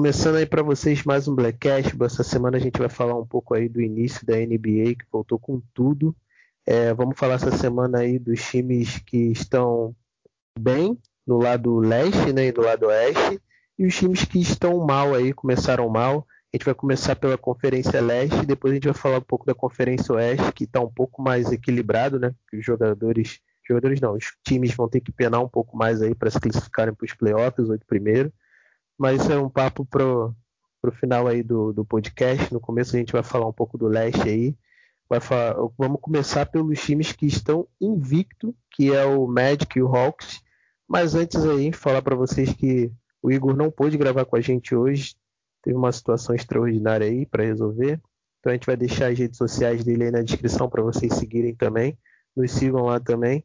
começando aí para vocês mais um Blackcast. Essa semana a gente vai falar um pouco aí do início da NBA, que voltou com tudo. É, vamos falar essa semana aí dos times que estão bem no lado leste né, e do lado oeste, e os times que estão mal aí, começaram mal. A gente vai começar pela Conferência Leste, depois a gente vai falar um pouco da Conferência Oeste, que está um pouco mais equilibrado, né? Os jogadores, jogadores não, os times vão ter que penar um pouco mais aí para se classificarem para os playoffs, oito primeiro. Mas isso é um papo pro, pro final aí do, do podcast. No começo a gente vai falar um pouco do leste aí. Falar, vamos começar pelos times que estão invicto, que é o Magic e o Hawks. Mas antes aí, falar para vocês que o Igor não pôde gravar com a gente hoje, teve uma situação extraordinária aí para resolver. Então a gente vai deixar as redes sociais dele aí na descrição para vocês seguirem também. Nos sigam lá também.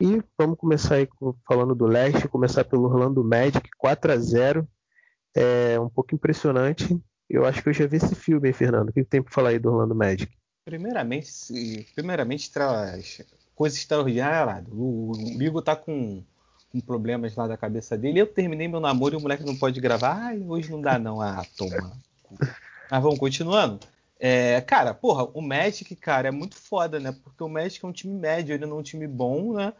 E vamos começar aí falando do leste, começar pelo Orlando Magic 4 a 0 é um pouco impressionante. Eu acho que eu já vi esse filme, Fernando. O que tem para falar aí do Orlando Magic? Primeiramente, primeiramente traz coisa extraordinária. O, o Igor tá com com problemas lá da cabeça dele. Eu terminei meu namoro e o moleque não pode gravar. Ai, hoje não dá não. Ah, toma. Mas vamos continuando. É, cara, porra, o Magic, cara, é muito foda, né? Porque o Magic é um time médio, ele não é um time bom, né?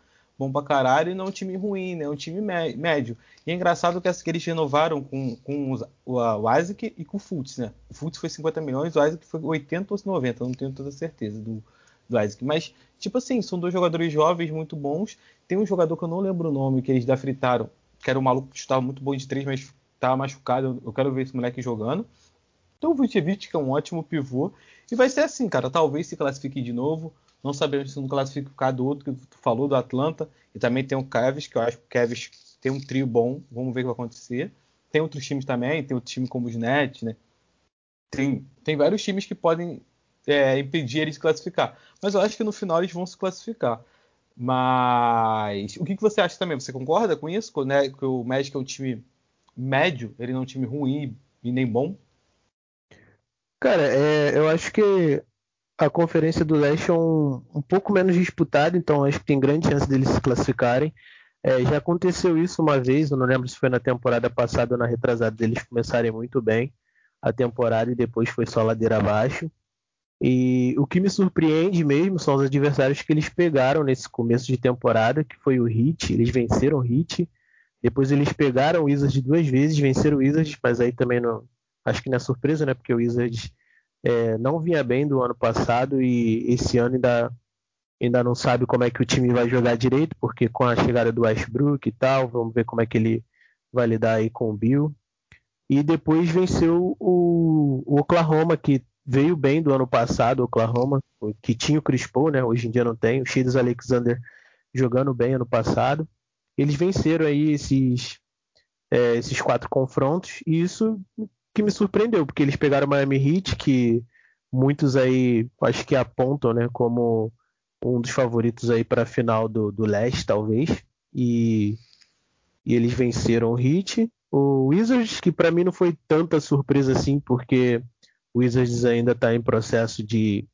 Bom pra caralho e não é um time ruim, né? É um time médio. E é engraçado que, eles renovaram com, com o, o Isaac e com o Fultz, né? O Fultz foi 50 milhões, o Isaac foi 80 ou 90, não tenho toda certeza do, do Isaac. Mas, tipo assim, são dois jogadores jovens muito bons. Tem um jogador que eu não lembro o nome, que eles fritaram, que era um maluco que estava muito bom de três, mas estava machucado. Eu quero ver esse moleque jogando. Então o Vucevic, que é um ótimo pivô. E vai ser assim, cara. Talvez se classifique de novo. Não sabemos se não classifica por causa do outro que tu falou, do Atlanta. E também tem o Kevs, que eu acho que o Kevs tem um trio bom. Vamos ver o que vai acontecer. Tem outros times também. Tem outro time como os Nets, né? Tem, tem vários times que podem é, impedir eles de classificar. Mas eu acho que no final eles vão se classificar. Mas o que, que você acha também? Você concorda com isso? Né? Que o Magic é um time médio, ele não é um time ruim e nem bom? Cara, é, eu acho que a Conferência do Leste é um, um pouco menos disputada, então acho que tem grande chance deles se classificarem. É, já aconteceu isso uma vez, eu não lembro se foi na temporada passada ou na retrasada, deles começarem muito bem a temporada e depois foi só ladeira abaixo. E o que me surpreende mesmo são os adversários que eles pegaram nesse começo de temporada, que foi o Heat, eles venceram o Heat, depois eles pegaram o Wizards duas vezes, venceram o Wizards, mas aí também não, acho que não é surpresa, né, porque o Wizards é, não vinha bem do ano passado e esse ano ainda, ainda não sabe como é que o time vai jogar direito, porque com a chegada do Westbrook e tal, vamos ver como é que ele vai lidar aí com o Bill. E depois venceu o, o Oklahoma, que veio bem do ano passado, o Oklahoma, que tinha o Chris Paul, né? Hoje em dia não tem. O Shadis Alexander jogando bem ano passado. Eles venceram aí esses, é, esses quatro confrontos e isso que me surpreendeu, porque eles pegaram o Miami Heat, que muitos aí acho que apontam, né, como um dos favoritos aí para a final do, do leste, talvez. E, e eles venceram o Heat. O Wizards, que para mim não foi tanta surpresa assim, porque o Wizards ainda está em processo de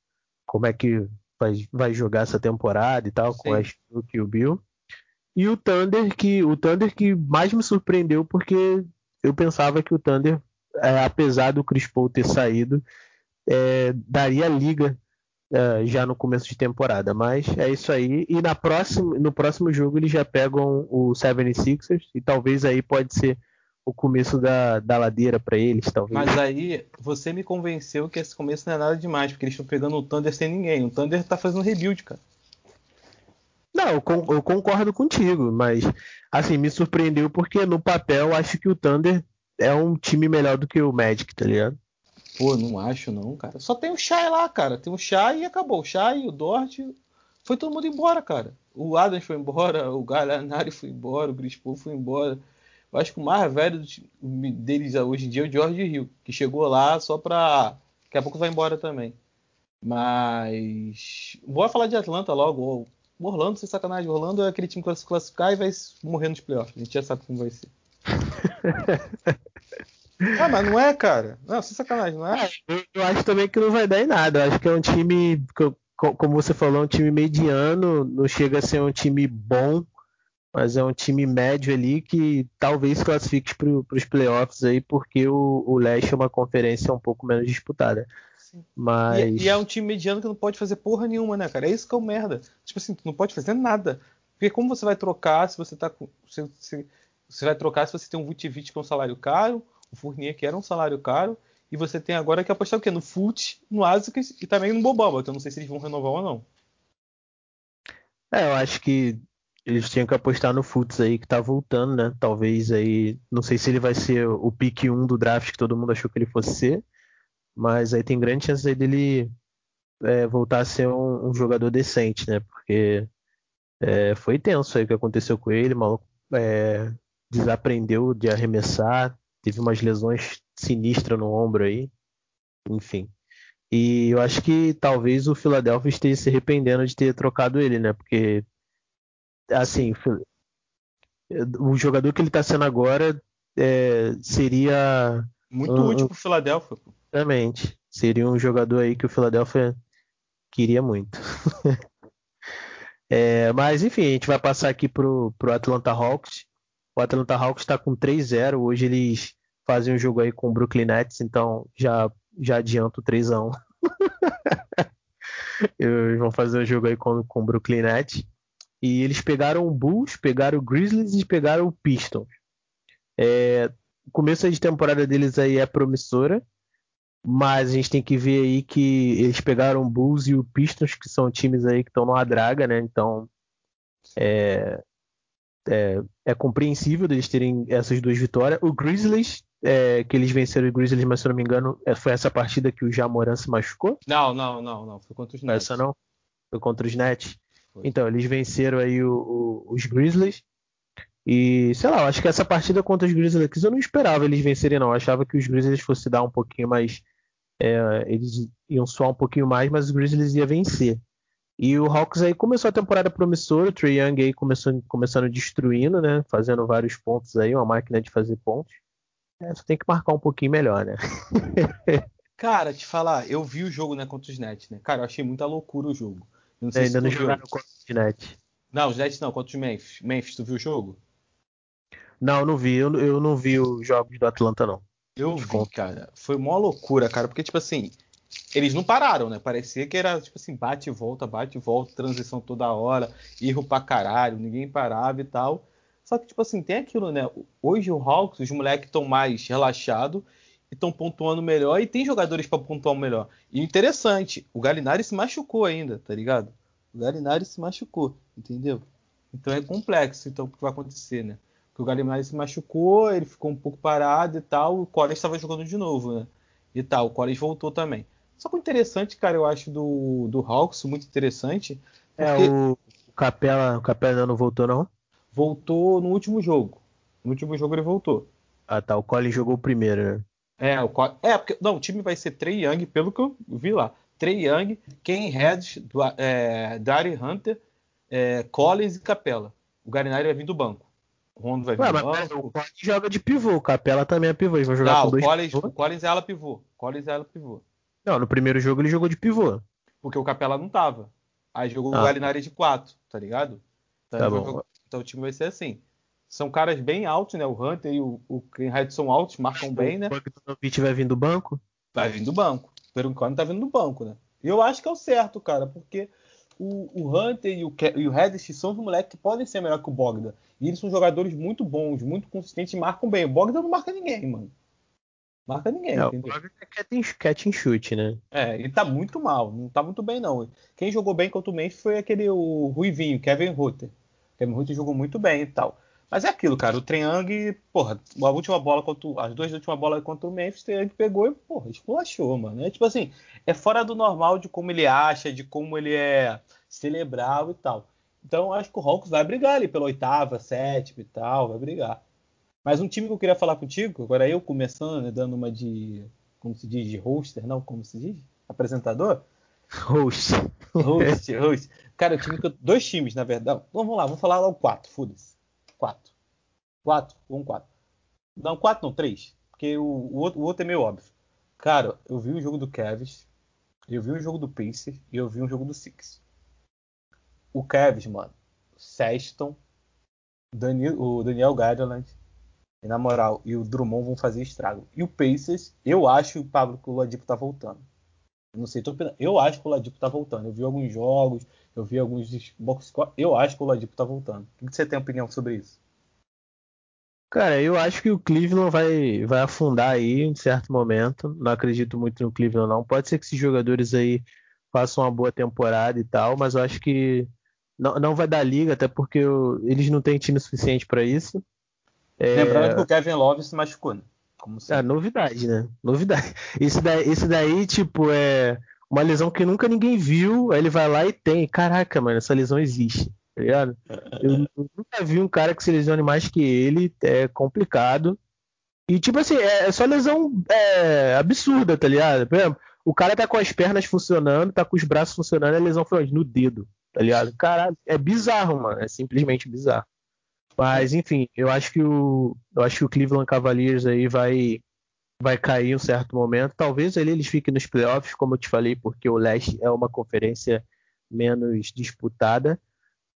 como é que vai, vai jogar essa temporada e tal, Sim. com a Stuck e o Bill. E o Thunder, que o Thunder que mais me surpreendeu, porque eu pensava que o Thunder, é, apesar do Chris Paul ter saído, é, daria liga é, já no começo de temporada. Mas é isso aí. E na próxima, no próximo jogo eles já pegam o 76ers, e talvez aí pode ser o começo da, da ladeira para eles, talvez. Mas aí você me convenceu que esse começo não é nada demais, porque eles estão pegando o Thunder sem ninguém. O Thunder tá fazendo rebuild, cara. Não, eu, eu concordo contigo, mas assim, me surpreendeu porque no papel acho que o Thunder é um time melhor do que o Magic, tá ligado? Pô, não acho não, cara. Só tem o Shai lá, cara. Tem o Shai e acabou. O Shai, o Dort, foi todo mundo embora, cara. O Adams foi embora, o Gallinari foi embora, o Grispo foi embora. Eu acho que o mais velho deles hoje em dia é o George Hill, que chegou lá só pra. Daqui a pouco vai embora também. Mas. Bora falar de Atlanta logo. O Orlando, sem sacanagem. O Orlando é aquele time que vai se classificar e vai morrer nos playoffs. A gente já sabe como vai ser. ah, mas não é, cara. Não, sem sacanagem, não é? é eu, acho também que não vai dar em nada. Eu acho que é um time, como você falou, um time mediano. Não chega a ser um time bom mas é um time médio ali que talvez classifique para os playoffs aí, porque o, o Leste é uma conferência um pouco menos disputada. Mas... E, e, é um time mediano que não pode fazer porra nenhuma, né, cara? É isso que é o merda. Tipo assim, tu não pode fazer nada. Porque como você vai trocar se você tá com. Se, se, você vai trocar se você tem um Vucevic com um salário caro, o Fournier que era um salário caro, e você tem agora que apostar o quê? No Fult, no Asics e também no Bobamba, que eu não sei se eles vão renovar ou não. É, eu acho que eles tinham que apostar no Futs aí que tá voltando, né? Talvez aí. Não sei se ele vai ser o pique 1 do draft que todo mundo achou que ele fosse ser. Mas aí tem grande chance aí dele é, voltar a ser um, um, jogador decente, né? Porque é, foi tenso aí o que aconteceu com ele, maluco é, desaprendeu de arremessar, teve umas lesões sinistras no ombro aí, enfim. E eu acho que talvez o Philadelphia esteja se arrependendo de ter trocado ele, né? Porque, assim, o jogador que ele está sendo agora é, seria. Muito um, útil para o Philadelphia. Exatamente. Seria um jogador aí que o Philadelphia queria muito. é, mas, enfim, a gente vai passar aqui pro, pro Atlanta Hawks. O Atlanta Hawks está com 3-0. Hoje eles fazem um jogo aí com o Brooklyn Nets, então já já adianto 3 a 1 Eles vão fazer um jogo aí com, com o Brooklyn Nets. E eles pegaram o Bulls, pegaram o Grizzlies e pegaram o Pistons. É, o começo de temporada deles aí é promissora, mas a gente tem que ver aí que eles pegaram o Bulls e o Pistons, que são times aí que estão numa draga, né? Então é, é, é compreensível deles terem essas duas vitórias. O Grizzlies é, que eles venceram o Grizzlies, mas se eu não me engano, é, foi essa partida que o Jamoran se machucou? Não, não, não, não. Foi contra os Nets. Essa não? Foi contra os Nets. Foi. Então, eles venceram aí o, o, os Grizzlies. E, sei lá, eu acho que essa partida contra os Grizzlies eu não esperava eles vencerem, não. Eu achava que os Grizzlies fosse dar um pouquinho mais. É, eles iam suar um pouquinho mais, mas os Grizzlies ia vencer. E o Hawks aí começou a temporada promissora, o Trey Young aí começou, começando destruindo, né? Fazendo vários pontos aí, uma máquina de fazer pontos. É, só tem que marcar um pouquinho melhor, né? Cara, te falar, eu vi o jogo né, contra os Nets, né? Cara, eu achei muita loucura o jogo. não sei ainda não jogaram contra os Nets. Não, os Nets não, contra os Memphis. Memphis, tu viu o jogo? Não, não vi. Eu, eu não vi os jogos do Atlanta, não. Eu vi, cara. Foi uma loucura, cara. Porque, tipo assim, eles não pararam, né? Parecia que era, tipo assim, bate e volta, bate e volta, transição toda hora, erro pra caralho, ninguém parava e tal. Só que, tipo assim, tem aquilo, né? Hoje o Hawks, os moleques estão mais relaxados e estão pontuando melhor e tem jogadores para pontuar melhor. E interessante, o Galinari se machucou ainda, tá ligado? O Galinari se machucou, entendeu? Então é complexo então, o que vai acontecer, né? Porque o Galinari se machucou, ele ficou um pouco parado e tal, o Collins estava jogando de novo, né? E tal, o Collins voltou também. Só que o interessante, cara, eu acho do, do Hawks, muito interessante. É, porque... É, o, o Capela, o Capela não voltou, não? voltou no último jogo. No último jogo ele voltou. Ah, tá. O Collins jogou o primeiro, né? É, o é porque não, o time vai ser Trey Young, pelo que eu vi lá. Trey Young, Ken Head, é, Dari Hunter, é, Collins e Capela. O Garinari vai vir do banco. O Rondo vai vir Ué, do banco. O Collins joga de pivô, o Capela também é pivô. Eles vão jogar com dois o Collins, o Collins é ala pivô. Collins é ala pivô. Não, no primeiro jogo ele jogou de pivô. Porque o Capela não tava. Aí jogou ah. o Galinari de 4, tá ligado? Então, tá bom. Então o time vai ser assim. São caras bem altos, né? O Hunter e o, o Greenhead são altos, marcam bem, né? O Bogdanovic vai vir do banco? Vai vir do banco. Pelo enquanto tá vindo do banco, né? E eu acho que é o certo, cara, porque o, o Hunter e o, e o Reddish são os moleques que podem ser melhor que o Bogdan. E eles são jogadores muito bons, muito consistentes e marcam bem. O Bogdan não marca ninguém, mano. Marca ninguém, não, entendeu? É catch and shoot, né? É, ele tá muito mal, não tá muito bem, não. Quem jogou bem contra o Memphis foi aquele o Ruivinho, Kevin Rutter. Kevin Hunt jogou muito bem e tal. Mas é aquilo, cara. O Triang, porra, a última bola contra as duas últimas bolas contra o Memphis, o Triang pegou e, porra, esculachou, mano. É tipo assim, é fora do normal de como ele acha, de como ele é celebral e tal. Então acho que o Hawks vai brigar ali pela oitava, sétima e tal, vai brigar. Mas um time que eu queria falar contigo, agora eu começando, né, dando uma de, como se diz, de hoster, não, como se diz? Apresentador? Host. Host, host. Cara, o time que eu, dois times, na verdade. Vamos lá, vamos falar lá o quatro, foda-se. Quatro. Quatro, um quatro. Não, quatro não, três. Porque o, o, outro, o outro é meio óbvio. Cara, eu vi o jogo do Cavs, eu vi o jogo do Pacer e eu vi um jogo do Six. O Cavs, mano, Sexton, Daniel, o Daniel Garland, e, na moral, e o Drummond vão fazer estrago. E o Pacers, eu acho, Pablo, que o Ladipo tá voltando. Não sei, tô Eu acho que o Ladipo tá voltando. Eu vi alguns jogos, eu vi alguns box. Eu acho que o Ladipo tá voltando. O que você tem opinião sobre isso? Cara, eu acho que o Cleveland vai, vai afundar aí em certo momento. Não acredito muito no Cleveland, não. Pode ser que esses jogadores aí façam uma boa temporada e tal, mas eu acho que não, não vai dar liga, até porque eu, eles não têm time suficiente para isso. É... Lembrando que o Kevin Love se machucou, né? Como É, novidade, né? Novidade. Esse daí, esse daí, tipo, é uma lesão que nunca ninguém viu, aí ele vai lá e tem. Caraca, mano, essa lesão existe tá ligado? Eu nunca vi um cara que se lesione mais que ele, é complicado. E, tipo assim, é, é só lesão é, absurda, tá ligado? Por exemplo, o cara tá com as pernas funcionando, tá com os braços funcionando, a lesão foi onde? No dedo, tá ligado? Caralho, é bizarro, mano. É simplesmente bizarro. Mas, enfim, eu acho que o, eu acho que o Cleveland Cavaliers aí vai, vai cair um certo momento. Talvez ali eles fiquem nos playoffs, como eu te falei, porque o leste é uma conferência menos disputada.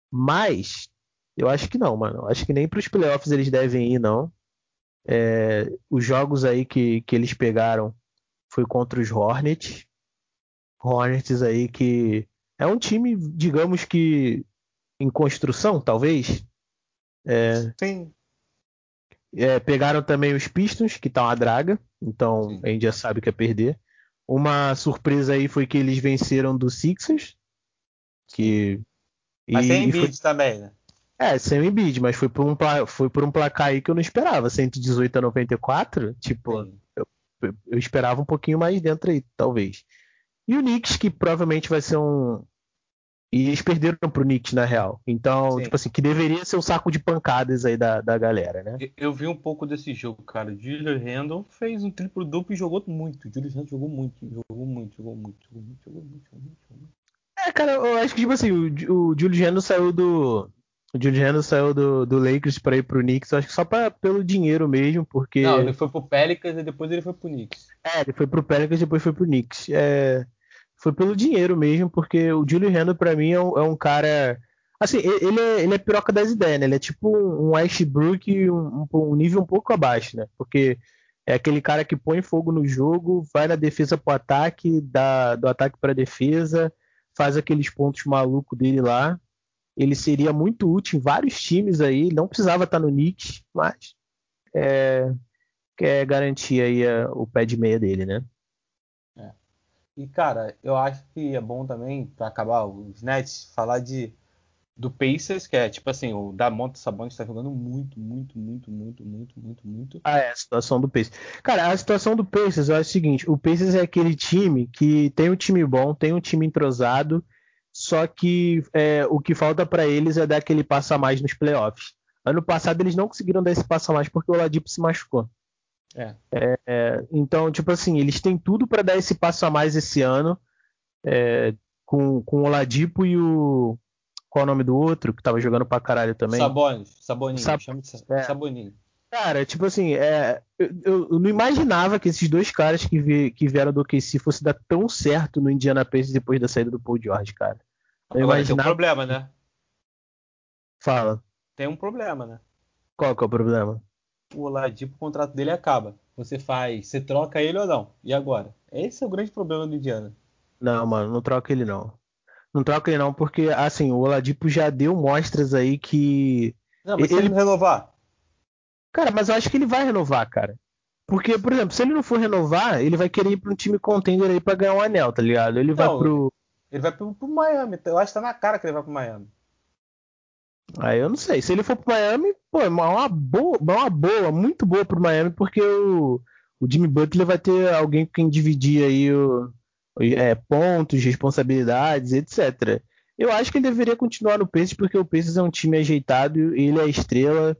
Mas eu acho que não, mano. Acho que nem para os playoffs eles devem ir, não. É, os jogos aí que, que eles pegaram foi contra os Hornets. Hornets aí que é um time, digamos que em construção, talvez. É, Sim. É, pegaram também os Pistons, que tá uma draga, então Sim. a gente já sabe que é perder. Uma surpresa aí foi que eles venceram do Sixers, que mas e, sem Embiid foi... também, né? É, sem Embiid, mas foi por, um, foi por um placar aí que eu não esperava. 118 a 94, tipo, eu, eu, esperava um pouquinho mais dentro aí, talvez. E o Knicks, que provavelmente vai ser um. E eles perderam pro Knicks, na real. Então, Sim. tipo assim, que deveria ser um saco de pancadas aí da, da galera, né? Eu vi um pouco desse jogo, cara. O Julius Randle fez um triplo duplo e jogou muito. Julius Randle jogou muito, jogou muito, jogou muito, jogou muito, jogou muito, jogou muito. Jogou muito. É, cara, eu acho que, tipo assim, o, o Juliano saiu do. O Juliano saiu do, do Lakers para ir pro Knicks, eu acho que só pra, pelo dinheiro mesmo, porque. Não, ele foi pro Pelicans e depois ele foi pro Knicks. É, ele foi pro Pelicans e depois foi pro Knicks. É, foi pelo dinheiro mesmo, porque o Julian Randle pra mim é um, é um, cara. Assim, ele é, ele é piroca das ideias, né? Ele é tipo um Ashbrook um, um nível um pouco abaixo, né? Porque é aquele cara que põe fogo no jogo, vai na defesa pro ataque, dá do ataque pra defesa, faz aqueles pontos malucos dele lá. Ele seria muito útil em vários times aí. Não precisava estar no Knicks, mas é, quer garantir aí a, o pé de meia dele, né? É. E cara, eu acho que é bom também para acabar os Nets falar de do Pacers, que é tipo assim, o Damonte Sabonis está jogando muito, muito, muito, muito, muito, muito, muito. Ah, é, a situação do Pacers. Cara, a situação do Pacers é o seguinte, o Pacers é aquele time que tem um time bom, tem um time entrosado, só que é, o que falta para eles é dar aquele passo a mais nos playoffs. Ano passado eles não conseguiram dar esse passo a mais porque o Oladipo se machucou. É. É, é, então, tipo assim, eles têm tudo para dar esse passo a mais esse ano, é, com, com o Oladipo e o qual é o nome do outro que tava jogando pra caralho também? Sabonis. Saboninho. Sab... Chama de é. Saboninho. Cara, tipo assim, é, eu, eu, não imaginava que esses dois caras que, vi, que vieram do OKC fosse dar tão certo no Indiana Pacers depois da saída do Paul George, cara. Eu Agora imaginava... tem um problema, né? Fala. Tem um problema, né? Qual que é o problema? O Oladipo, o contrato dele acaba. Você faz, você troca ele ou não? E agora? Esse é o grande problema do Indiana. Não, mano, não troca ele não. Não troca ele não, porque assim, o Oladipo já deu mostras aí que. Não, mas ele... se ele renovar. Cara, mas eu acho que ele vai renovar, cara. Porque, por exemplo, se ele não for renovar, ele vai querer ir para um time contender aí pra ganhar um anel, tá ligado? Ele não, vai pro. Ele vai pro, pro Miami. Eu acho que tá na cara que ele vai pro Miami. Aí eu não sei. Se ele for pro Miami, pô, é uma boa, uma boa, muito boa pro Miami, porque o, o Jimmy Butler vai ter alguém com quem dividir aí o, é, pontos, responsabilidades, etc. Eu acho que ele deveria continuar no Pacers porque o Pacers é um time ajeitado, ele é a estrela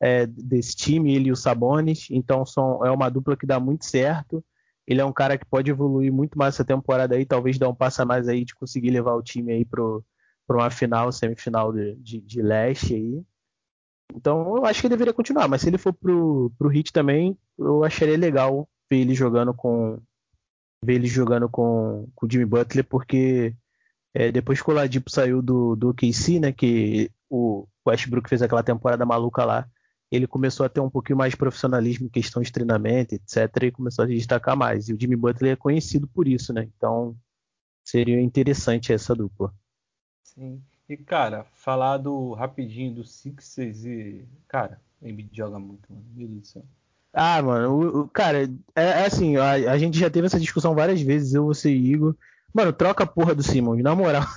é, desse time, ele e o Sabonis, então são, é uma dupla que dá muito certo. Ele é um cara que pode evoluir muito mais essa temporada aí, talvez dar um passo a mais aí de conseguir levar o time aí para uma final, semifinal de, de, de, leste aí. Então eu acho que ele deveria continuar, mas se ele for pro, pro Hit também, eu acharia legal ver ele jogando com, ver ele jogando com, com o Jimmy Butler, porque é, depois que o Ladipo saiu do, do OKC, né, que o Westbrook fez aquela temporada maluca lá, ele começou a ter um pouquinho mais de profissionalismo em questão de treinamento, etc. E começou a se destacar mais. E o Jimmy Butler é conhecido por isso, né? Então seria interessante essa dupla. Sim. E, cara, falar do rapidinho do Sixers e. Cara, o Embiid joga muito, mano. Meu Deus do céu. Ah, mano, o, o, cara, é, é assim, a, a, gente já teve essa discussão várias vezes, eu, você e Igor. Mano, troca a porra do Simmons, na moral.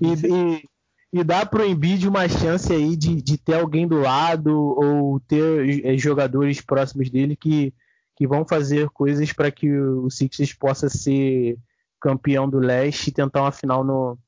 E, e, e dá pro Embiid uma chance aí de, de ter alguém do lado ou ter é, jogadores próximos dele que, que vão fazer coisas para que o Sixers possa ser campeão do leste e tentar uma final no,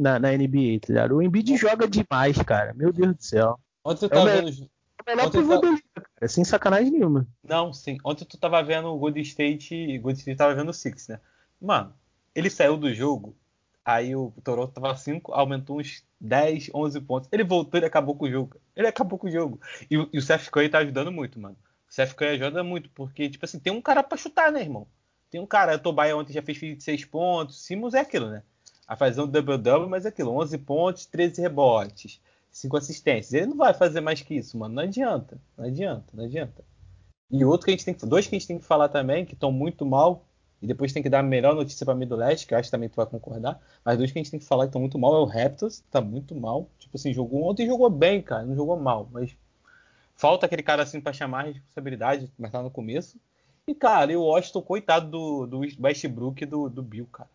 na, na NBA, tá ligado? O Embiid joga demais, cara. Meu Deus do céu. Ontem eu tava é vendo. É melhor pro tá... cara, sem sacanagem nenhuma. Não, sim. Ontem tu tava vendo o Golden State. Golden State tava vendo o Six, né? Mano, ele saiu do jogo. Aí o Toronto tava 5, aumentou uns 10, 11 pontos. Ele voltou, ele acabou com o jogo. Ele acabou com o jogo. E, e o Seth Curry tá ajudando muito, mano. O Seth Curry ajuda muito, porque, tipo assim, tem um cara pra chutar, né, irmão? Tem um cara, o Tobias ontem já fez 26 pontos. Simmons é aquilo, né? A fazer um double-double, mas é aquilo, 11 pontos, 13 rebotes, 5 assistências. Ele não vai fazer mais que isso, mano. Não adianta, não adianta, não adianta. E outro que a gente tem que, dois que a gente tem que falar também, que estão muito mal, e depois tem que dar a melhor notícia para do Leste, que eu acho que também tu vai concordar, mas dois que a gente tem que falar que estão muito mal é o Raptors, tá muito mal. Tipo assim, jogou ontem jogou bem, cara, não jogou mal, mas falta aquele cara assim para chamar a responsabilidade, mas tá no começo. E, cara, e o Washington, coitado do, do Westbrook e do, do Bill, cara.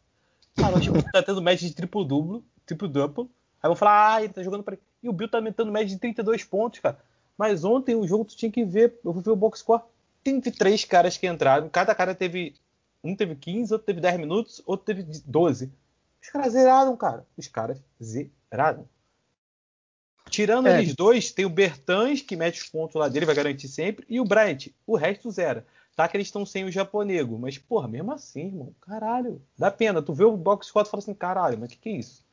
O Bill tá tendo média de triplo duplo, triplo duplo. Aí vão falar, ah, ele tá jogando para E o Bill tá aumentando média de 32 pontos, cara. Mas ontem o jogo tu tinha que ver, eu fui ver o box score, teve três caras que entraram, cada cara teve um teve 15, outro teve 10 minutos, outro teve 12. Os caras zeraram, cara. Os caras zeraram. Tirando é. eles dois, tem o Bertans, que mete os pontos lá dele, vai garantir sempre, e o Bryant. O resto zera. Tá que eles estão sem o japonego, mas, porra, mesmo assim, irmão, caralho, dá pena. Tu vê o box score e fala assim, caralho, mas o que, que é isso?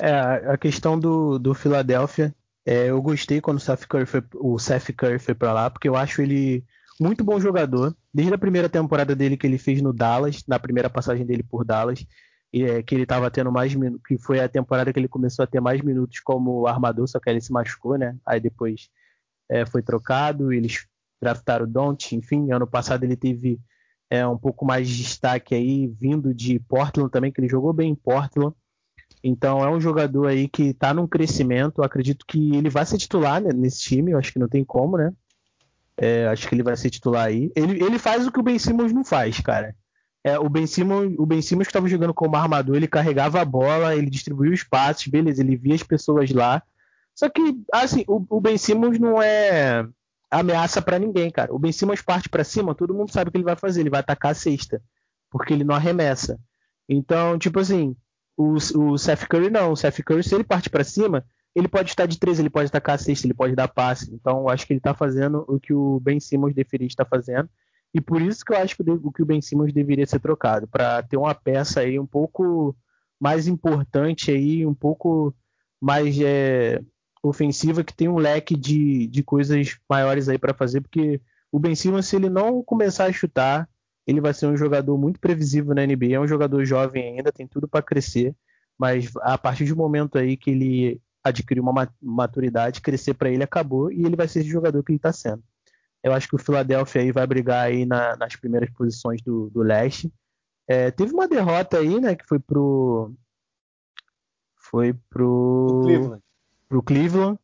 É, a questão do, do Philadelphia, é, eu gostei quando o Seth Curry foi, o Seth Curry foi pra lá, porque eu acho ele muito bom jogador. Desde a primeira temporada dele que ele fez no Dallas, na primeira passagem dele por Dallas, é, que ele estava tendo mais minutos, que foi a temporada que ele começou a ter mais minutos como armador, só que ele se machucou, né? Aí depois é, foi trocado, eles draftaram o Don't, enfim, ano passado ele teve é, um pouco mais de destaque aí, vindo de Portland também, que ele jogou bem em Portland. Então é um jogador aí que está num crescimento. Acredito que ele vai ser titular né, nesse time, eu acho que não tem como, né? É, acho que ele vai ser titular aí. Ele, ele faz o que o Ben Simmons não faz, cara. É, o Ben Simmons, o Ben Simmons que estava jogando como armador, ele carregava a bola, ele distribuía os passes, beleza, ele via as pessoas lá. Só que, assim, o, o Ben Simmons não é ameaça para ninguém, cara. O Ben Simmons parte para cima, todo mundo sabe o que ele vai fazer, ele vai atacar a cesta, porque ele não arremessa. Então, tipo assim, o, o Seth Curry não, o Seth Curry se ele parte para cima, ele pode estar de três, ele pode atacar a cesta, ele pode dar passe. Então, eu acho que ele tá fazendo o que o Ben Simmons deveria estar fazendo. E por isso que eu acho que o que o Ben Simmons deveria ser trocado, para ter uma peça aí um pouco mais importante aí, um pouco mais é, ofensiva que tem um leque de, de coisas maiores aí para fazer, porque o Ben Simmons, se ele não começar a chutar, ele vai ser um jogador muito previsível na NBA, é um jogador jovem ainda, tem tudo para crescer, mas a partir do momento aí que ele adquirir uma maturidade, crescer para ele acabou e ele vai ser esse jogador que ele está sendo. Eu acho que o Philadelphia aí vai brigar aí na, nas primeiras posições do, do leste. É, teve uma derrota aí, né, que foi pro foi pro Cleveland pro Cleveland,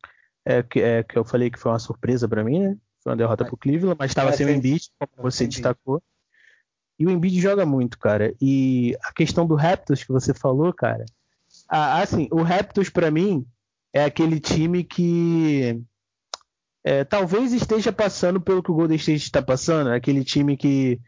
é, que, é, que eu falei que foi uma surpresa para mim, né? Foi uma derrota pro Cleveland, mas estava é, sem o Embiid, como você destacou. E o Embiid joga muito, cara. E a questão do Raptors que você falou, cara, assim, o Raptors para mim é aquele time que é, talvez esteja passando pelo que o Golden State está passando, é aquele time que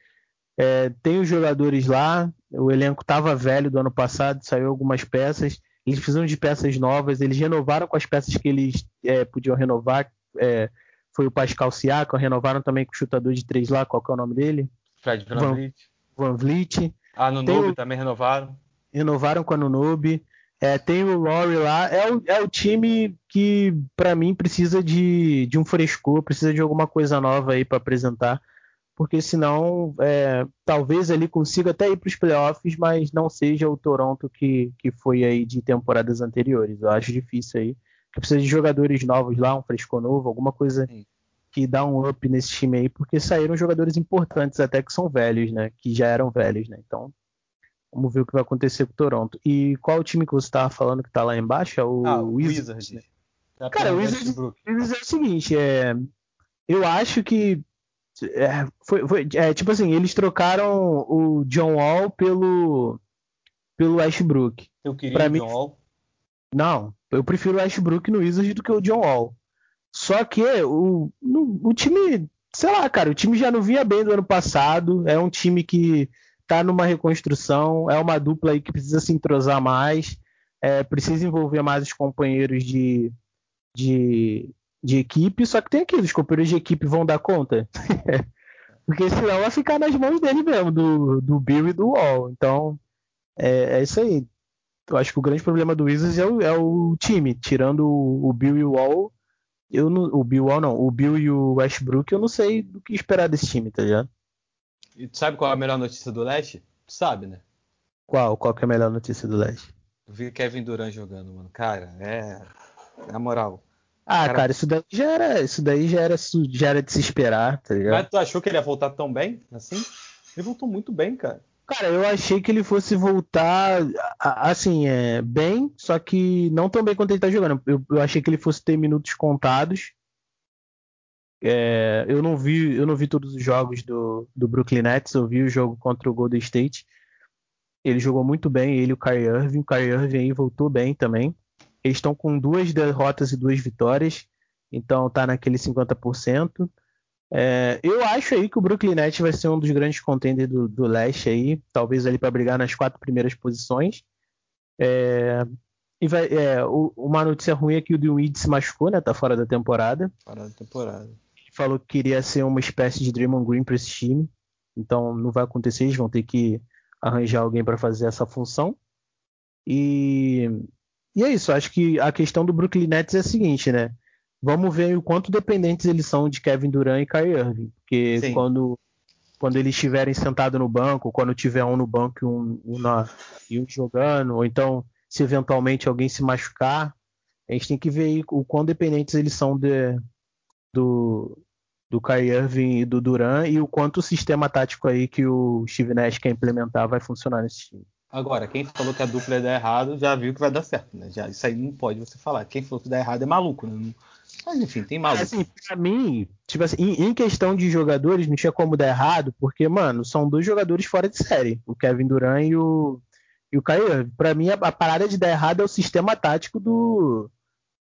é, tem os jogadores lá, o elenco estava velho do ano passado, saiu algumas peças, eles precisam de peças novas, eles renovaram com as peças que eles é, podiam renovar. É, foi o Pascal Siakam, renovaram também com o chutador de três lá, qual que é o nome dele? Fred Van, Van Vliet. Van Vliet. Ah, no Noob também renovaram. Renovaram com a Nunobi. É, tem o Laurie lá. É o, é o time que, para mim, precisa de, de um frescor, precisa de alguma coisa nova aí para apresentar porque senão é, talvez ele consiga até ir para os playoffs, mas não seja o Toronto que, que foi aí de temporadas anteriores. Eu acho difícil aí. que precisa de jogadores novos lá, um fresco novo, alguma coisa Sim. que dá um up nesse time aí, porque saíram jogadores importantes até que são velhos, né? Que já eram velhos, né? Então, vamos ver o que vai acontecer com o Toronto. E qual o time que você estava falando que tá lá embaixo? É o, ah, o Wizards. Wizards. Né? Tá Cara, o Wizards, Wizards é o seguinte, é, eu acho que é, foi, foi é, tipo assim, eles trocaram o John Wall pelo pelo Westbrook. Eu queria pra o mim, John Wall. Não, eu prefiro o Westbrook no Wizards do que o John Wall. Só que o, no, o time, sei lá, cara, o time já não vinha bem do ano passado. É um time que tá numa reconstrução, é uma dupla aí que precisa se entrosar mais, é, precisa envolver mais os companheiros de, de, de equipe, só que tem aqui, os companheiros de equipe vão dar conta. Porque senão vai ficar nas mãos dele mesmo, do, do Bill e do Wall. Então, é, é isso aí. Eu acho que o grande problema do Wizards é o, é o time. Tirando o, o, Bill e o Wall, eu não, o Bill Wall não, o Bill e o Westbrook, eu não sei do que esperar desse time, tá ligado? E tu sabe qual é a melhor notícia do Leste? Tu sabe, né? Qual? Qual que é a melhor notícia do Leste? Eu vi Kevin Durant jogando, mano. Cara, é. Na moral. Ah, cara, cara, isso daí já era. Isso daí já era, já era de se esperar, tá ligado? Mas tu achou que ele ia voltar tão bem assim? Ele voltou muito bem, cara. Cara, eu achei que ele fosse voltar assim, é, bem, só que não tão bem quanto ele tá jogando. Eu, eu achei que ele fosse ter minutos contados. É, eu não vi, eu não vi todos os jogos do, do Brooklyn Nets, eu vi o jogo contra o Golden State. Ele jogou muito bem, ele e o Kyrie Irving. O Kyrie Irving aí voltou bem também. Eles estão com duas derrotas e duas vitórias, então tá naquele 50%. É, eu acho aí que o Brooklyn Nets vai ser um dos grandes contenders do, do leste aí, talvez ali para brigar nas quatro primeiras posições. É, e vai, é, o, uma notícia ruim é que o Dewey se machucou, né? Tá fora da temporada. Fora da temporada. Ele falou que queria ser uma espécie de Draymond Green para esse time, então não vai acontecer. Eles vão ter que arranjar alguém para fazer essa função. E e é isso, acho que a questão do Brooklyn Nets é a seguinte, né? Vamos ver o quanto dependentes eles são de Kevin Durant e Kyrie Irving. Porque quando, quando eles estiverem sentados no banco, quando tiver um no banco e um, um, na, e um jogando, ou então se eventualmente alguém se machucar, a gente tem que ver o quão dependentes eles são de, do, do Kyrie Irving e do Durant e o quanto o sistema tático aí que o Steve Nash quer implementar vai funcionar nesse time. Agora, quem falou que a dupla ia dar errado já viu que vai dar certo, né? Já, isso aí não pode você falar. Quem falou que dá errado é maluco, né? Mas enfim, tem maluco. Assim, pra mim, tipo assim, em, em, questão de jogadores, não tinha como dar errado, porque, mano, são dois jogadores fora de série. O Kevin Durant e o, e o Kyrie. Pra mim, a, a parada de dar errado é o sistema tático do,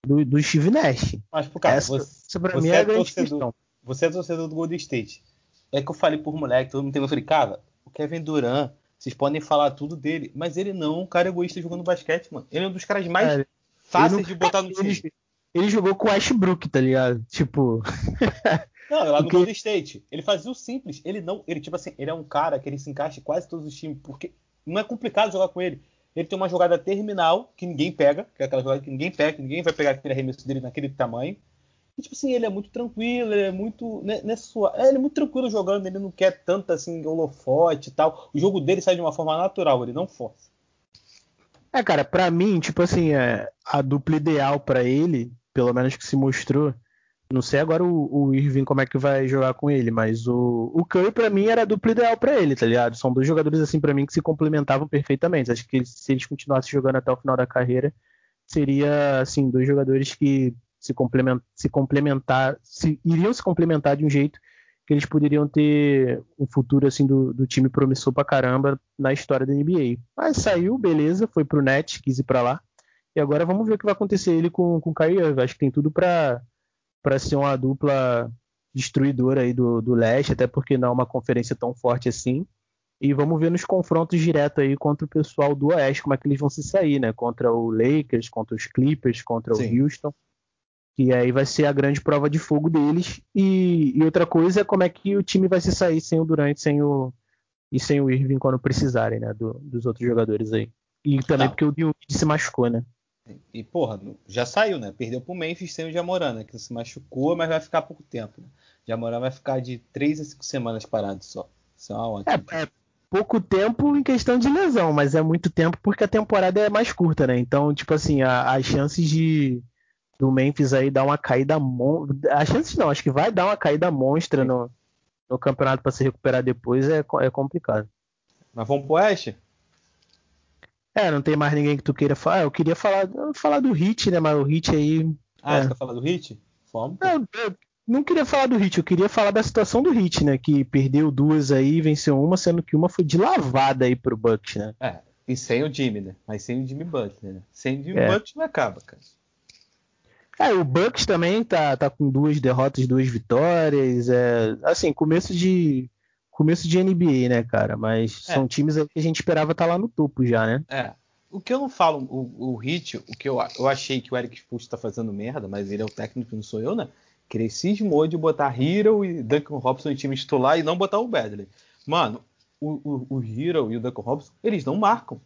do, do Steve Nash. Mas, por cara, essa, você, essa pra mim é, é a grande torcedor, questão. Você é torcedor do Golden State. É que eu falei por moleque, todo mundo tem. Eu falei, cara, o Kevin Durant vocês podem falar tudo dele, mas ele não é um cara egoísta jogando basquete, mano. Ele é um dos caras mais é, fáceis de botar no time. Ele, ele jogou com o Ashbrook, tá ligado? Tipo. não, lá no Porque... Golden State. Ele fazia o simples. Ele não. Ele, tipo assim, ele é um cara que ele se encaixa em quase todos os times. Porque não é complicado jogar com ele. Ele tem uma jogada terminal que ninguém pega, que é aquela jogada que ninguém pega, que ninguém vai pegar aquele arremesso dele naquele tamanho. E, tipo assim, ele é muito tranquilo, ele é muito. Né, né sua, é, ele é muito tranquilo jogando, ele não quer tanto assim, holofote e tal. O jogo dele sai de uma forma natural, ele não força. É, cara, para mim, tipo assim, é, a dupla ideal para ele, pelo menos que se mostrou, não sei agora o, o Irving como é que vai jogar com ele, mas o, o Curry para mim era a dupla ideal para ele, tá ligado? São dois jogadores assim para mim que se complementavam perfeitamente. Acho que se eles continuassem jogando até o final da carreira, seria assim, dois jogadores que se, complement, se complementar, se, iriam se complementar de um jeito que eles poderiam ter um futuro assim do, do time promissor pra caramba na história da NBA. Mas saiu, beleza, foi pro Net, quis ir pra lá. E agora vamos ver o que vai acontecer ele com, com o Kyrie Irving. Acho que tem tudo para ser uma dupla destruidora aí do, do leste, até porque não é uma conferência tão forte assim. E vamos ver nos confrontos diretos aí contra o pessoal do Oeste, como é que eles vão se sair, né? Contra o Lakers, contra os Clippers, contra Sim. o Houston que aí vai ser a grande prova de fogo deles. E, e, outra coisa é como é que o time vai se sair sem o Durant sem o, e sem o Irving quando precisarem, né? Do, dos outros jogadores aí. E também Não. porque o Dinwiddie se machucou, né? E, porra, já saiu, né? Perdeu pro Memphis sem o Jamoran, né? Que se machucou, mas vai ficar pouco tempo. Né? Jamoran vai ficar de 3 a 5 semanas parado só. Isso é uma ótima. É, é, pouco tempo em questão de lesão, mas é muito tempo porque a temporada é mais curta, né? Então, tipo assim, a, as chances de, do Memphis aí dar uma caída monstra. A chance não, acho que vai dar uma caída monstra no, no campeonato para se recuperar depois é, é complicado. Mas vamos pro Oeste? É, não tem mais ninguém que tu queira falar. Eu queria falar, falar do Hit, né? Mas o Hit aí. Ah, é. você quer falar do Hit? Vamos. Eu, eu não queria falar do Hit, eu queria falar da situação do Hit, né? Que perdeu duas aí e venceu uma, sendo que uma foi de lavada aí pro Bucks, né? É, e sem o Jimmy, né? Mas sem o Jimmy Butler, né? Sem o Jimmy É. Butler não acaba, cara. É, o Bucks também tá, tá com duas derrotas, duas vitórias. É, assim, começo de começo de NBA, né, cara? Mas É. são times que a gente esperava estar lá no topo já, né? É. O que eu não falo, o, o Hit, o que eu, eu achei que o Eric Spultz tá fazendo merda, mas ele é o técnico, não sou eu, né? Que ele cismou de botar Hero e Duncan Robson em time titular e não botar o Badley. Mano, o, o, o Hero e o Duncan Robson, eles não marcam.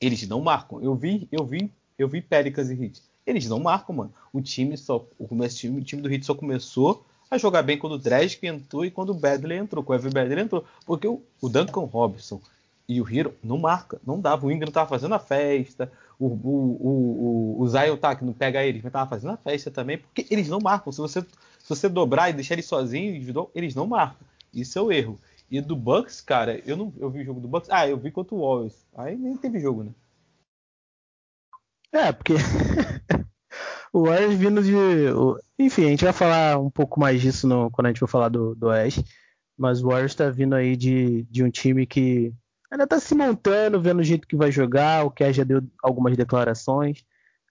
Eles não marcam. Eu vi, eu vi, eu vi Pelicans e Hit. Eles não marcam, mano. O time só, o, começo, time, o time do Hit só começou a jogar bem quando o Dresk entrou e quando o Badley entrou, quando o Evan entrou. Porque o, o Duncan Robson e o Hero não marca, não dava. O Ingram tava fazendo a festa, o, o, o, o, o Zion tá, que não pega eles, mas tava fazendo a festa também, porque eles não marcam. Se você, se você dobrar e deixar eles sozinhos, individual, eles não marcam. Isso é o erro. E do Bucks, cara, eu não eu vi o jogo do Bucks. Ah, eu vi contra o Warriors. Aí nem teve jogo, né? É, porque o Warriors vindo de. Enfim, a gente vai falar um pouco mais disso no- quando a gente for falar do, do Oeste. Mas o Warriors tá vindo aí de, de um time que ainda tá se montando, vendo o jeito que vai jogar. O Kerr já deu algumas declarações.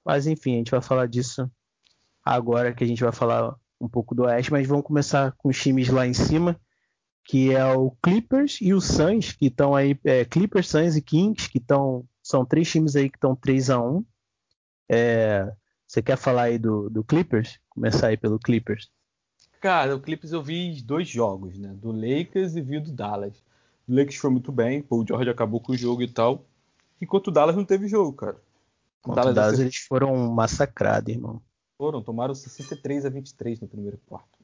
Mas enfim, a gente vai falar disso agora que a gente vai falar um pouco do Oeste. Mas vamos começar com os times lá em cima. Que é o Clippers e o Suns, que estão aí. é, Clippers, Suns e Kings, que estão. São três times aí que estão 3 a 1 é, você quer falar aí do, do Clippers? Começar aí pelo Clippers. Cara, o Clippers eu vi dois jogos, né? Do Lakers e vi o do Dallas. O Lakers foi muito bem, pô, o George acabou com o jogo e tal. Enquanto o Dallas não teve jogo, cara. O o Dallas Dallas eles foram massacrados, irmão. foram, tomaram 63 a 23 no primeiro quarto.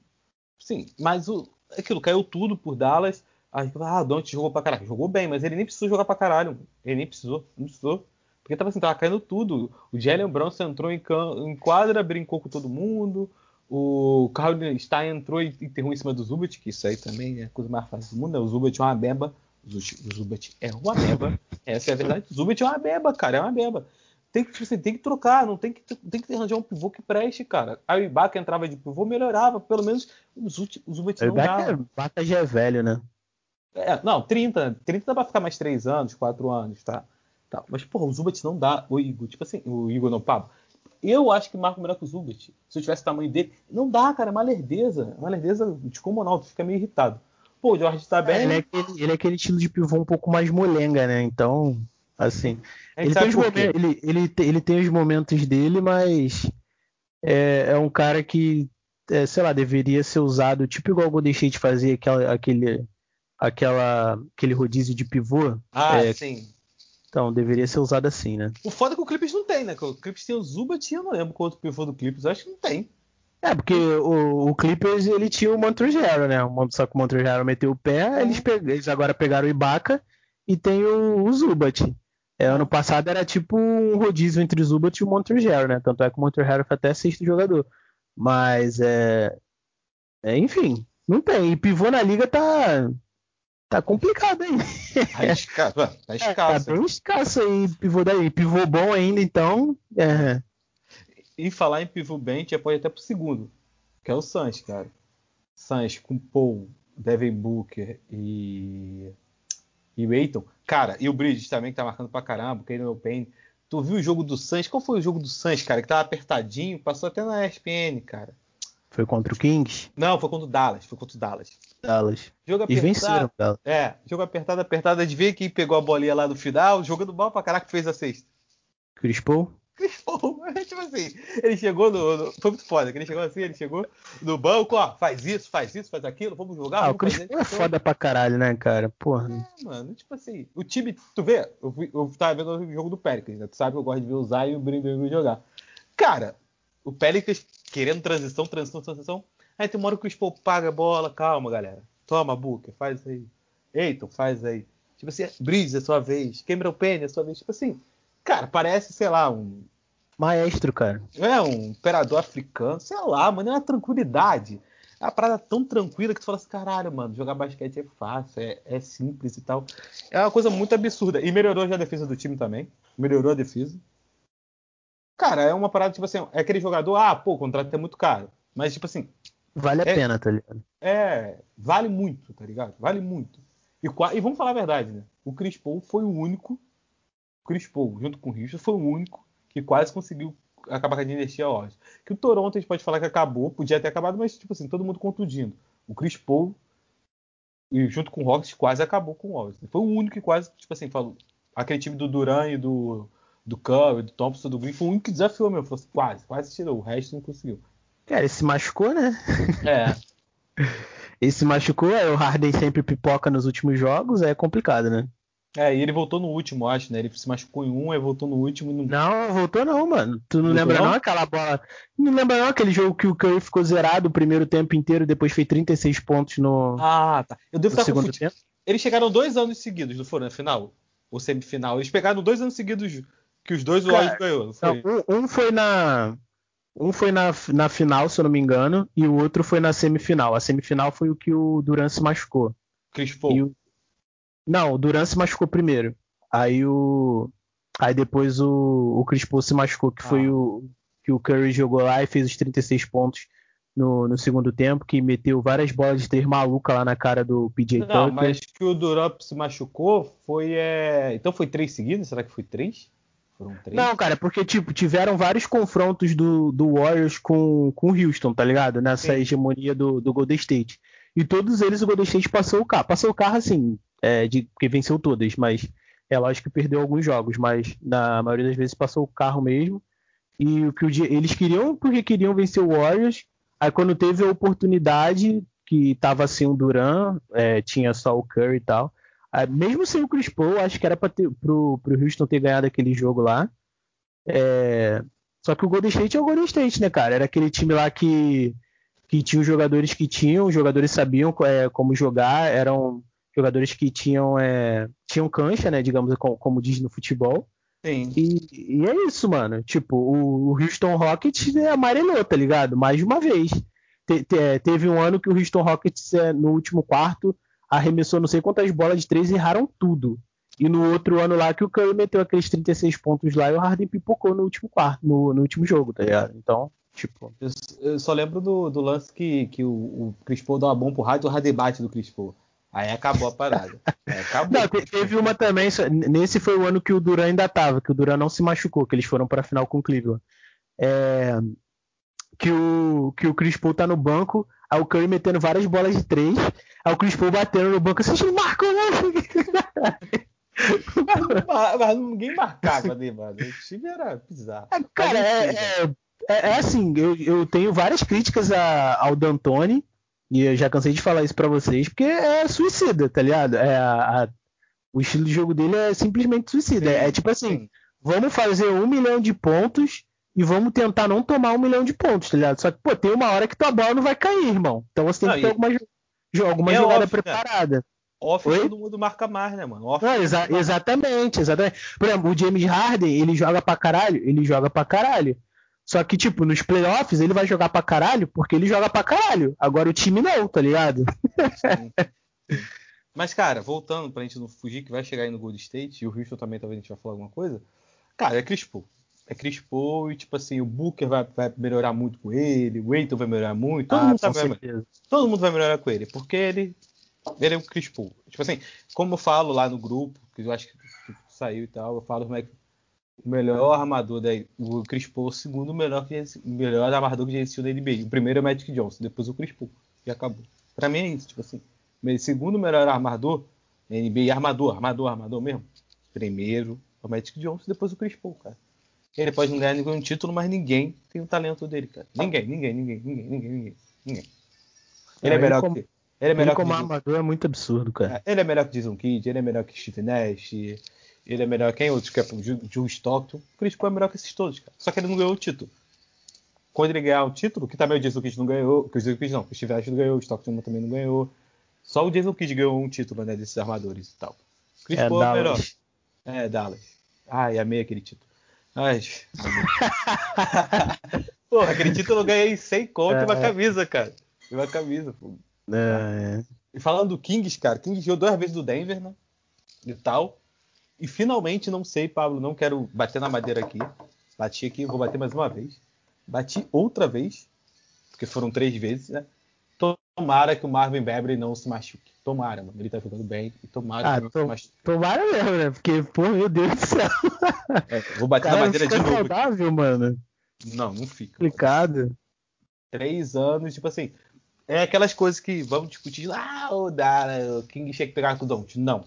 Sim, mas o, aquilo caiu tudo por Dallas. Aí, ah, Don't jogou pra caralho. Jogou bem, mas ele nem precisou jogar pra caralho. Ele nem precisou, não precisou. Porque tava assim, tava caindo tudo. O Jalen Brunson entrou em, em quadra, brincou com todo mundo. O Carl Stein entrou e enterrou em cima do Zubat, que isso aí também é a coisa mais fácil do mundo. Né? O Zubat é uma beba. O Zu- o Zubat é uma beba. Essa é a verdade. O Zubat é uma beba, cara. É uma beba. Tem que, tipo assim, tem que trocar, não tem que, tem que arranjar um pivô que preste, cara. Aí o Ibaka entrava de pivô, melhorava. Pelo menos o o Zubat O não dá. Ibaka, Ibaka já é velho, né? É, não, 30. 30 dá pra ficar mais 3 anos, 4 anos, tá? Tá. Mas, porra, o Zubat não dá. O Igor, tipo assim, o Igor não, Pablo. Eu acho que marco melhor que o Zubat. Se eu tivesse o tamanho dele. Não dá, cara, é uma lerdeza. É uma lerdeza descomunal, tu fica meio irritado. Pô, o George tá bem. Ele é, aquele, ele é aquele estilo de pivô um pouco mais molenga, né? Então, assim. Ele tem, momentos, ele, ele, tem- ele tem os momentos dele, mas é, é um cara que, é, sei lá, deveria ser usado, tipo igual o Golden State fazia aquela, aquele, aquela, aquele rodízio de pivô. Ah, É, sim. Então, deveria ser usado assim, né? O foda é que o Clippers não tem, né? O Clippers tem o Zubat e eu não lembro qual outro pivô do Clippers. Acho que não tem. É, porque o, o Clippers ele tinha o Montrezl, né? Só que o Montrezl meteu o pé, eles, pe- eles agora pegaram o Ibaka e tem o, o Zubat. É, ano passado era tipo um rodízio entre o Zubat e o Montrezl, né? Tanto é que o Montrezl foi até sexto jogador. Mas é, é, enfim, não tem. E pivô na liga tá tá complicado, hein? Tá escasso. Tá É, escasso. tá bem escasso aí, pivô daí. Pivô bom ainda, então. É, E falar em pivô bem, a gente pode até pro segundo, que é o Suns, cara. Suns com Paul, Devin Booker e e o Aiton. Cara, e o Bridges também que tá marcando pra caramba, o Kayden Payne. Tu viu o jogo do Suns? Qual foi o jogo do Suns, cara? Que tava apertadinho, passou até na ESPN, cara. foi contra o Kings, Não, foi contra o Dallas, foi contra o Dallas. Dallas. Jogo E apertado. venceram, Dallas. É, jogo apertado, apertado. A gente vê quem pegou a bolinha lá no final, jogando mal pra caraca, fez a sexta. Chris Paul. Chris Paul, tipo assim, ele chegou no, no- Foi muito foda, que ele chegou assim, ele chegou no banco, ó, faz isso, faz isso, faz aquilo, vamos jogar, Ah, o vamos Chris fazer Paul é foda pra caralho, né, cara? Porra. É, mano, tipo assim, o time, tu vê, eu, eu tava vendo o jogo do Pelicans, né? Tu sabe que eu gosto de ver o Zion e o Ingram jogar. Cara, o Pelicans querendo transição, transição, transição. Aí tem uma hora que o Paul paga a bola, calma, galera. Toma, Booker, faz aí. Eiton, faz aí. Tipo assim, Breeze é sua vez. Cameron Payne é sua vez. Tipo assim, cara, parece, sei lá, um Maestro, cara. É, um imperador africano, sei lá, mano, é uma tranquilidade. É uma parada tão tranquila que tu fala assim, caralho, mano, jogar basquete é fácil, é, é simples e tal. É uma coisa muito absurda. E melhorou já a defesa do time também. Melhorou a defesa. Cara, é uma parada, tipo assim, é aquele jogador, ah, pô, o contrato é muito caro. Mas, tipo assim. Vale a é, pena, tá ligado? É, vale muito, tá ligado? Vale muito. E, e vamos falar a verdade, né? O Chris Paul foi o único. O Chris Paul, junto com o Richard, foi o único que quase conseguiu acabar com a dinastia Warriors. Que o Toronto a gente pode falar que acabou, podia ter acabado, mas, tipo assim, todo mundo contundindo. O Chris Paul, e junto com o Rockets, quase acabou com o Warriors. Foi o único que quase, tipo assim, falou. Aquele time do Duran e do, do Curry, do Thompson, do Green, foi o único que desafiou mesmo. Falou assim, quase, quase tirou. O resto não conseguiu. Cara, ele se machucou, né? É. ele se machucou, aí o Harden sempre pipoca nos últimos jogos, é complicado, né? É, e ele voltou no último, acho, né? Ele se machucou em um, aí voltou no último. Não, não voltou não, mano. Tu não voltou lembra não? não? aquela bola? Não lembra não aquele jogo que o Curry ficou zerado o primeiro tempo inteiro, depois fez 36 pontos no. Ah, tá. Eu devo estar segundo tempo. Eles chegaram dois anos seguidos, não foram na final? Ou semifinal? Eles pegaram dois anos seguidos que os dois o Warriors ganhou, não foi? Não, um, um, foi na. Um foi na, na final, se eu não me engano, e o outro foi na semifinal. A semifinal foi o que o Durant se machucou. Chris Paul. O... Não, o Durant se machucou primeiro. Aí o. Aí depois o, o Chris Paul se machucou, que ah. foi o que o Curry jogou lá e fez os 36 pontos no, no segundo tempo, que meteu várias bolas de três maluca lá na cara do PJ Não, Tucker. mas que o Durant se machucou foi. É... Então foi três seguidas? Será que foi três? Foram três? Não, cara, porque, tipo, tiveram vários confrontos do, do Warriors com, com o Houston, tá ligado? Nessa Sim. hegemonia do, do Golden State. E todos eles o Golden State passou o carro. Passou o carro, assim, é, de, porque venceu todas, mas é lógico que perdeu alguns jogos, mas na maioria das vezes passou o carro mesmo. E o que o, eles queriam, porque queriam vencer o Warriors. Aí quando teve a oportunidade, que tava assim o Duran, é, tinha só o Curry e tal. Ah, mesmo sem o Chris Paul, acho que era para pro, pro Houston ter ganhado aquele jogo lá. É... Só que o Golden State é o Golden State, né, cara? Era aquele time lá que, que tinha os jogadores que tinham, os jogadores sabiam é, como jogar, eram jogadores que tinham, é, tinham cancha, né, digamos, como, como diz no futebol. Sim. E, e, é isso, mano. Tipo, o, Houston Rockets é amarelou, tá ligado? Mais de uma vez. Te, te, teve um ano que o Houston Rockets, é, no último quarto, arremessou não sei quantas bolas de três e erraram tudo. E no outro ano lá que o Curry meteu aqueles 36 pontos lá e o Harden pipocou no último quarto, no, no último jogo, tá ligado? Então, tipo. Eu, eu só lembro do, do, lance que, que o, o Chris Paul dá uma bomba pro Harden e o Harden bate do Chris Paul. Aí acabou a parada. acabou. Não, teve uma também, nesse foi o ano que o Duran ainda tava, que o Duran não se machucou, que eles foram pra final com o Cleveland. É, que o, que o Chris Paul tá no banco, aí o Curry metendo várias bolas de três, aí o Chris Paul batendo no banco, assim, marcou, né? mas, mas, ninguém marcava ali, mano. O time era bizarro. É, cara, é, é, é, é, assim, eu, eu tenho várias críticas a, ao D'Antoni, e eu já cansei de falar isso para vocês, porque é suicida, tá ligado? É a, a, o estilo de jogo dele é simplesmente suicida. Sim, é, é tipo assim, sim. vamos fazer um milhão de pontos e vamos tentar não tomar um milhão de pontos, tá ligado? Só que, pô, tem uma hora que tua bola não vai cair, irmão. Então você tem não, que ter alguma, alguma é jogada off, preparada. Né? Off Oi? todo mundo marca mais, né, mano? Off, não, exa exatamente, exatamente. Por exemplo, o James Harden, ele joga pra caralho, ele joga pra caralho. Só que, tipo, nos playoffs ele vai jogar pra caralho porque ele joga pra caralho. Agora o time não, tá ligado? Sim. Mas, cara, voltando pra gente não fugir, que vai chegar aí no Gold State, e o Houston também talvez a gente vai falar alguma coisa. Cara, é Chris Paul é Chris Paul e, tipo assim, o Booker vai, vai melhorar muito com ele, o Aiton vai melhorar muito, todo, ah, mundo vai, todo mundo vai melhorar com ele, porque ele, ele é o Chris Paul. Tipo assim, como eu falo lá no grupo, que eu acho que saiu e tal, eu falo como é que o melhor armador da o Chris Paul, o segundo melhor, que, melhor armador que já existiu da NBA. O primeiro é o Magic Johnson, depois o Chris Paul. E acabou. Pra mim é isso, tipo assim. Segundo melhor armador, NBA, armador, armador, armador mesmo. Primeiro é o Magic Johnson, depois o Chris Paul, cara. Ele pode não ganhar nenhum título, mas ninguém tem o talento dele, cara. Ninguém, ninguém, ninguém, ninguém, ninguém, ninguém. ninguém. Ele é, é melhor como, que. Ele é melhor ele como que armador é muito absurdo, cara. É, ele é melhor que Jason Kidd, ele é melhor que Steve Nash, ele é melhor que quem outros que é Joe Stockton. O Chris Paul é melhor que esses todos, cara. Só que ele não ganhou o título. Quando ele ganhar o título, que também o Jason Kidd não ganhou, que o Jason Kidd não, o Steve Nash não ganhou, o Stockton também não ganhou. Só o Jason Kidd ganhou um título, né, desses armadores e tal. Chris é, Paul é melhor. É, Dallas. Ai, amei aquele título. Ai. Porra, aquele título eu ganhei 100 conto é. e uma é. camisa, cara. E uma camisa, pô. É, é. E falando do Kings, cara, Kings jogou duas vezes do Denver, né? E tal. E finalmente, não sei, Pablo, não quero bater na madeira aqui. Bati aqui, vou bater mais uma vez. Bati outra vez, porque foram três vezes, né? Tomara que o Marvin Bagley não se machuque. Tomara, mano. Ele tá jogando bem. E tomara ah, que machuque. Tomara mesmo, né? Porque, pô, meu Deus do céu. É, vou bater Cara, na madeira de novo. saudável, aqui. mano. Não, não fica. Complicado. Três anos, tipo assim. É aquelas coisas que vamos discutir. Ah, o Dara, o King tinha que pegar com o Don't. Não.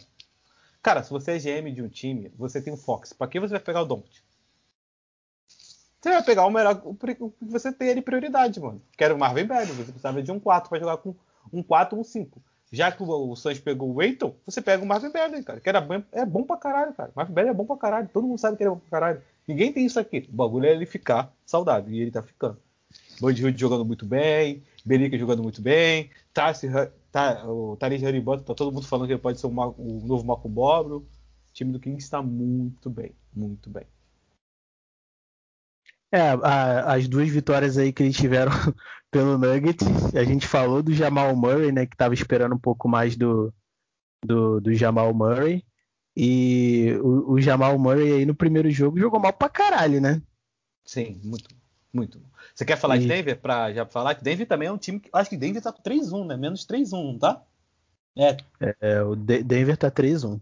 Cara, se você é GM de um time, você tem o Fox. Pra que você vai pegar o Don't? Você vai pegar o melhor. O que você tem ali prioridade, mano. Quero o Marvin Bagley. Você precisava de um 4 para jogar com um 4 ou um 5. Já que o, o Suns pegou o Eiton, você pega o Marvin Bagley, cara. Que era bem, é bom pra caralho, cara. Marvin Bagley é bom pra caralho. Todo mundo sabe que ele é bom pra caralho. Ninguém tem isso aqui. O bagulho é ele ficar saudável. E ele tá ficando. Buddy Hood jogando muito bem. Berica jogando muito bem. Tarsi, tá, o Tariq Hariboto, tá todo mundo falando que ele pode ser o, o novo Marco Bobro. O time do Kings está muito bem. Muito bem. É, a, as duas vitórias aí que eles tiveram pelo Nuggets, a gente falou do Jamal Murray, né, que estava esperando um pouco mais do, do, do Jamal Murray. E o, o, Jamal Murray aí no primeiro jogo jogou mal pra caralho, né? Sim, muito, muito. Você quer falar e... de Denver pra já falar? Que Denver também é um time que. Acho que Denver tá com 3-1, né? Menos 3-1, não tá? É. é o De Denver tá 3-1.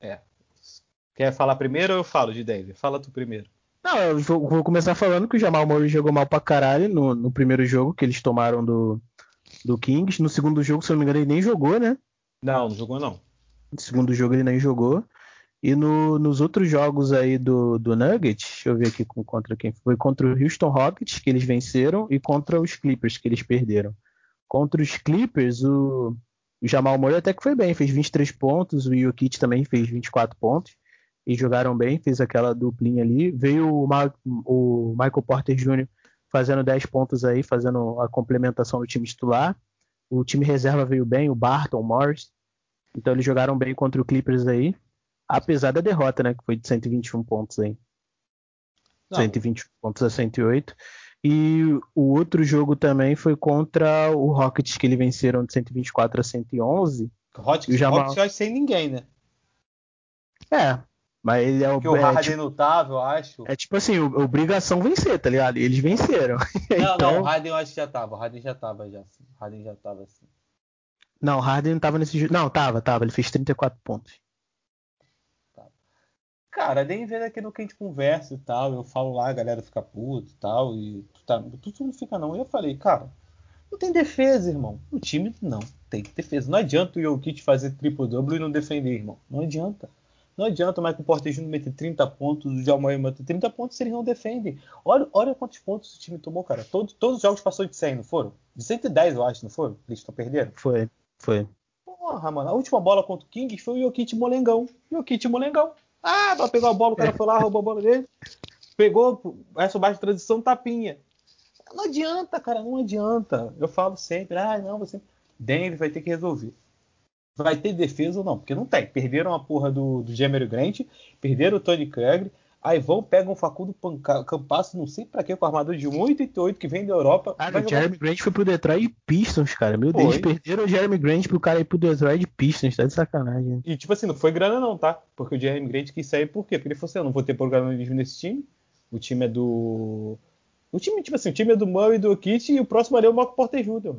É. Quer falar primeiro ou eu falo de Denver? Fala tu primeiro. Não, eu vou, vou, começar falando que o Jamal Murray jogou mal pra caralho no, no, primeiro jogo que eles tomaram do, do Kings. No segundo jogo, se eu não me engano, ele nem jogou, né? Não, não jogou não. No segundo jogo ele nem jogou. E no, nos outros jogos aí do, do Nuggets, deixa eu ver aqui contra quem foi. Contra o Houston Rockets, que eles venceram, e contra os Clippers, que eles perderam. Contra os Clippers, o, o Jamal Murray até que foi bem, fez 23 pontos, o Jokic também fez 24 pontos e jogaram bem, fez aquela duplinha ali. Veio o, Ma o Michael Porter Jr. fazendo 10 pontos aí, fazendo a complementação do time titular. O time reserva veio bem, o Barton, o Morris. Então eles jogaram bem contra o Clippers aí, apesar da derrota, né, que foi de 121 pontos aí. Não. 120 pontos a 108. E o outro jogo também foi contra o Rockets, que eles venceram de 124 a 111. Rockets, o Jamal... Rockets sem ninguém, né? É, mas ele é o. Porque o Harden é, tipo, lutável, eu acho. É tipo assim, obrigação vencer, tá ligado? Eles venceram. Não, então... não, o Harden eu acho que já tava. O Harden já tava já. Assim. O Harden já tava assim. Não, o Harden não tava nesse jogo. Não, tava, tava. Ele fez 34 pontos. Cara, nem vendo aqui no que a gente conversa e tal. Eu falo lá, a galera fica puta e tal. E tu, tá, tu, não fica não. E eu falei, cara, não tem defesa, irmão. O time não tem defesa. Não adianta o Jokic fazer triple-double e não defender, irmão. Não adianta. Não adianta o Michael Porter Jr. meter 30 pontos, o Jamal meter 30 pontos se eles não defendem. Olha, olha quantos pontos o time tomou, cara. Todo, todos os jogos passou de 100, não foram? De 110, eu acho, não foram? Eles estão perdendo? Foi, foi. Porra, mano. A última bola contra o Kings foi o Jokic Molengão. Jokic Molengão. Ah, pra pegar a bola, o cara foi lá, roubou a bola dele. Pegou, essa baixa transição, tapinha. Não adianta, cara, não adianta. Eu falo sempre, ah, não, você. Denver vai ter que resolver vai ter defesa ou não, porque não tem. Perderam a porra do, do Jeremy Grant, perderam o Tony Craig, aí vão, pegam o Facundo Campasso, não sei pra quê, com armador de 1,88 que vem da Europa. Ah, o Jeremy Grant foi pro Detroit Pistons, cara. Meu foi. Deus, perderam o Jeremy Grant pro cara ir pro Detroit Pistons, tá de sacanagem. E tipo assim, não foi grana não, tá? Porque o Jeremy Grant quis sair por quê? Porque ele falou assim, eu não vou ter protagonismo nesse time, o time é do... O time, tipo assim, o time é do Murray e do Kit e o próximo ali é o Marco Porter Jr.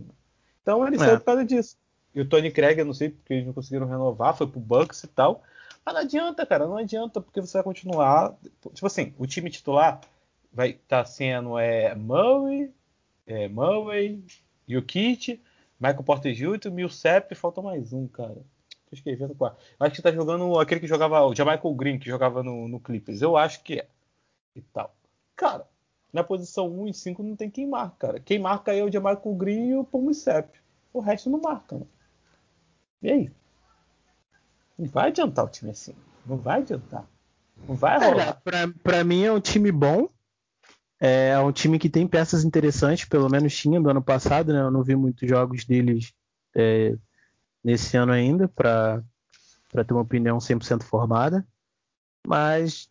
Então ele é. saiu por causa disso. E o Tony Craig, eu não sei porque eles não conseguiram renovar, foi pro Bucks e tal. Mas não adianta, cara, não adianta, porque você vai continuar. Tipo assim, o time titular vai estar tá sendo é, Murray, é, Murray, Jokic, Michael Porter Jr., Millsap, falta mais um, cara. Tô escrevendo qual. Acho que tá jogando aquele que jogava, o Jamichael Green, que jogava no, no Clippers. Eu acho que é. E tal. Cara, na posição 1 e 5 não tem quem marca, cara. Quem marca é o Jamichael Green e o Millsap. O resto não marca, né? E aí? Não vai adiantar o time assim. Não vai adiantar. Não vai rolar. Pra, pra mim é um time bom. É um time que tem peças interessantes, pelo menos tinha do ano passado, né? Eu não vi muitos jogos deles é, nesse ano ainda para ter uma opinião 100% formada. Mas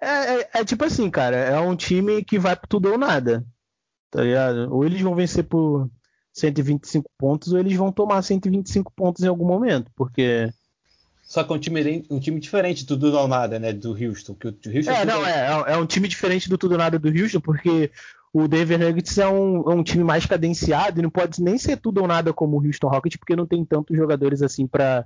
É, é, é, tipo assim, cara, é um time que vai por tudo ou nada. Tá ligado? Ou eles vão vencer por 125 pontos, ou eles vão tomar 125 pontos em algum momento, porque. Só que é um time, um time diferente do tudo ou nada, né? Do Houston. Que o Houston é, não, é, é um time diferente do tudo ou nada do Houston, porque o Denver Nuggets é um, é um, time mais cadenciado e não pode nem ser tudo ou nada como o Houston Rockets, porque não tem tantos jogadores assim para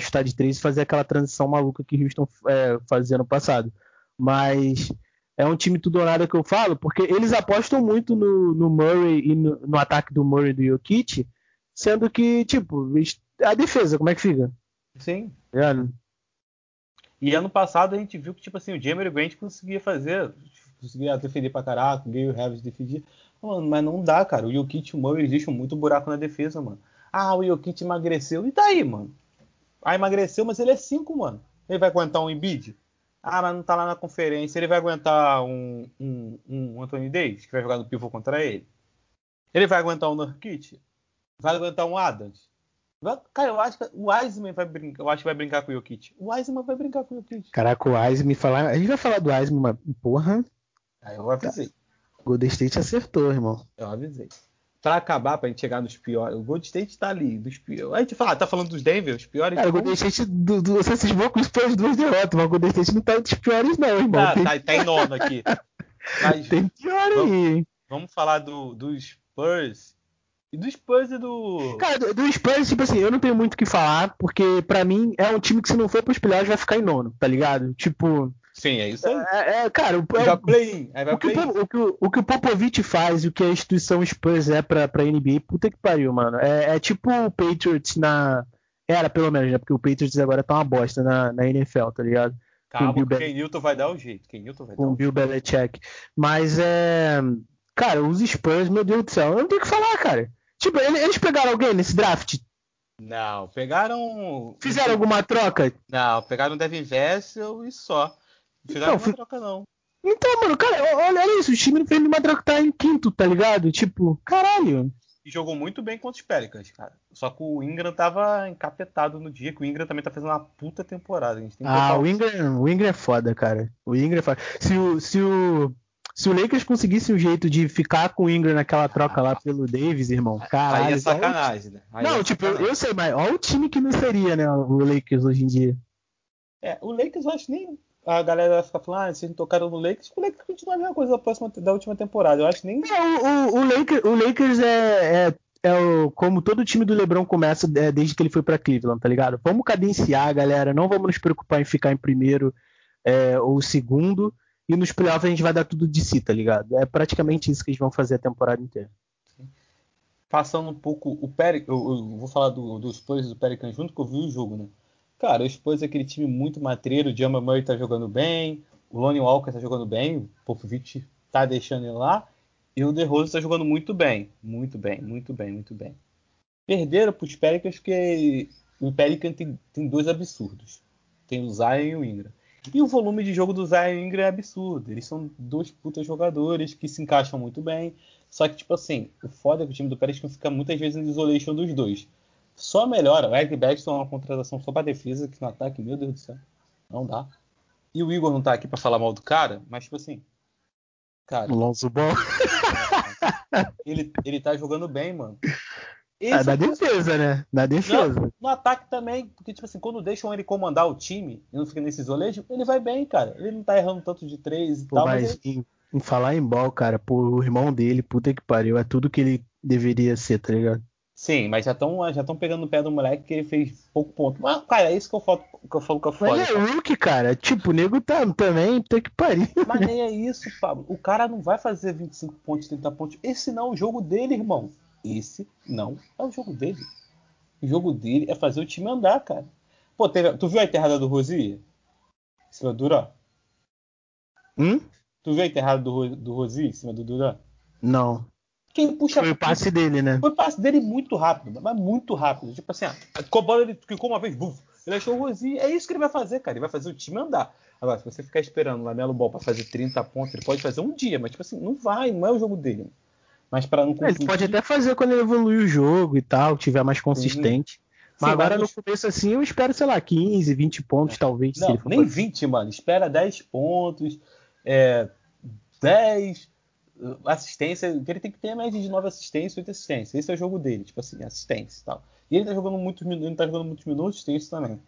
chutar de três e fazer aquela transição maluca que Houston é, fazia no passado. Mas é um time tudo ou nada que eu falo, porque eles apostam muito no, no Murray e no, no, ataque do Murray e do Jokic, sendo que, tipo, a defesa, como é que fica? Sim. É. E ano passado a gente viu que, tipo assim, o Jamer Grant conseguia fazer, conseguia defender pra caraca, o Gale Harris defendia. Mano, mas não dá, cara. O Jokic e o Murray deixam muito buraco na defesa, mano. Ah, o Jokic emagreceu. E daí, mano? Ah, emagreceu, mas ele é 5, mano. Ele vai aguentar um Embiid? Ah, mas não tá lá na conferência. Ele vai aguentar um, um, um Anthony Davis, que vai jogar no pivô contra ele? Ele vai aguentar um Nurkic? Vai aguentar um Adams? Cara, eu acho que o Wiseman vai brincar. Eu acho que vai brincar com o Jokic. O Wiseman vai brincar com o Jokic. Caraca, o Wiseman falar. A gente vai falar do Wiseman, mas porra. Aí eu avisei. Golden State acertou, irmão. Eu avisei pra acabar, pra gente chegar nos piores. O Golden State tá ali, dos piores. A gente fala, tá falando dos Denver, os piores. Cara, o Golden State, do, do, você cismou com os duas derrotas, mas o Golden State não tá entre os piores, não, irmão. Tá, tem... tá, tá em nono aqui. Mas, tem pior vamos, aí. Vamos falar do, dos Spurs. E do Spurs e do. Cara, do, do Spurs, tipo assim, eu não tenho muito o que falar, porque pra mim é um time que se não for pros playoffs vai ficar em nono, tá ligado? Tipo. Sim, é isso aí. É, é cara, o, já play Aí vai o, que o, que o, o, que o Popovich faz e o que a instituição Spurs é pra, pra NBA, puta que pariu, mano. É, é tipo o Patriots na. Era, pelo menos, né? Porque o Patriots agora tá uma bosta na, na NFL, tá ligado? Calma, o Ken Newton vai dar o jeito. Ken Newton vai dar com o Bill Belichick. Mas é. Cara, os Spurs, meu Deus do céu, eu não tenho o que falar, cara. Tipo, eles pegaram alguém nesse draft? Não, pegaram. Fizeram alguma troca? Não, pegaram o Devin Vessel e só. Fizeram então, uma troca, não. Então, mano, cara, olha, olha isso, o time do Felipe Madroca tá em quinto, tá ligado? Tipo, caralho. E jogou muito bem contra os Pelicans, cara. Só que o Ingram tava encapetado no dia, que o Ingram também tá fazendo uma puta temporada. ah, o Ingram, o Ingram é foda, cara. O Ingram é foda. Se o, se o, se o Lakers conseguisse um jeito de ficar com o Ingram naquela troca lá pelo Davis, irmão, caralho. Aí é sacanagem, né? Aí não, é tipo, sacanagem. eu sei, mas olha o time que não seria, né, o Lakers hoje em dia. É, o Lakers eu acho nem a galera vai ficar falando, ah, vocês não tocaram no Lakers, o Lakers continua a mesma coisa da, próxima, da última temporada. Eu acho nem. É, o, o, Lakers, o Lakers é, é, é o, como todo time do LeBron começa é, desde que ele foi para Cleveland, tá ligado? Vamos cadenciar, galera. Não vamos nos preocupar em ficar em primeiro é, ou segundo. E nos playoffs a gente vai dar tudo de si, tá ligado? É praticamente isso que eles vão fazer a temporada inteira. Passando um pouco o Peric, eu, eu, vou falar do, dos plays do Pelican junto que eu vi o jogo, né? Cara, o Spurs é aquele time muito matreiro, o Jamal Murray tá jogando bem, o Lonnie Walker tá jogando bem, o Popovich tá deixando ele lá, e o DeRozan tá jogando muito bem, muito bem, muito bem, muito bem. Perderam pros Pelicans porque o Pelican tem, tem dois absurdos. Tem o Zion e o Ingram. E o volume de jogo do Zion e Ingram é absurdo. Eles são dois putas jogadores que se encaixam muito bem. Só que, tipo assim, o foda é que o time do Pelican fica muitas vezes em isolation dos dois. Só melhora. O Eric Baxton é uma contratação só para defesa, que no ataque, meu Deus do céu, não dá. E o Igor não tá aqui para falar mal do cara, mas tipo assim. Cara. Lonzo Ball. ele, ele tá jogando bem, mano. Esse é, na defesa, né? Na defesa. No, no, ataque também, porque, tipo assim, quando deixam ele comandar o time e não fica nesse isolejo, ele vai bem, cara. Ele não tá errando tanto de três e Pô, tal. Mas, mas ele... em, em, falar em ball, cara, pô, o irmão dele, puta que pariu, é tudo que ele deveria ser, tá ligado? Sim, mas já estão já pegando no pé do moleque que ele fez pouco ponto. Mas, cara, é isso que eu falo que eu, falo que eu falo. Mas é Hulk, cara. Tipo, o nego tá também, tem que parir. Mas nem é isso, Pablo. O cara não vai fazer 25 pontos, 30 pontos. Esse não é o jogo dele, irmão. Esse não é o jogo dele. O jogo dele é fazer o time andar, cara. Pô, teve, tu viu a enterrada do Rosier? Em cima do Duran? Hum? Tu viu a enterrada do, do Rosier em cima do Duran? Não. Quem puxa. Foi o passe dele, né? Foi o passe dele muito rápido, mas muito rápido. Tipo assim, com a bola ele ficou uma vez, buf, ele achou o Rosinho. É isso que ele vai fazer, cara. Ele vai fazer o time andar. Agora, se você ficar esperando o Lamelo Ball para fazer 30 pontos, ele pode fazer um dia, mas tipo assim, não vai, não é o jogo dele. Mas para não confundir... Ele pode até fazer quando ele evoluir o jogo e tal, tiver mais consistente. Sim. Mas Sim, agora mas no começo assim eu espero, sei lá, 15, 20 pontos talvez. Não, nem 20, mano. Espera 10 pontos, é, 10 assistência. Ele tem que ter a média de 9 assistências, 8 assistências. Esse é o jogo dele, tipo assim, assistência e tal. E ele tá jogando muitos minutos, ele tá jogando muitos minutos, tem isso também.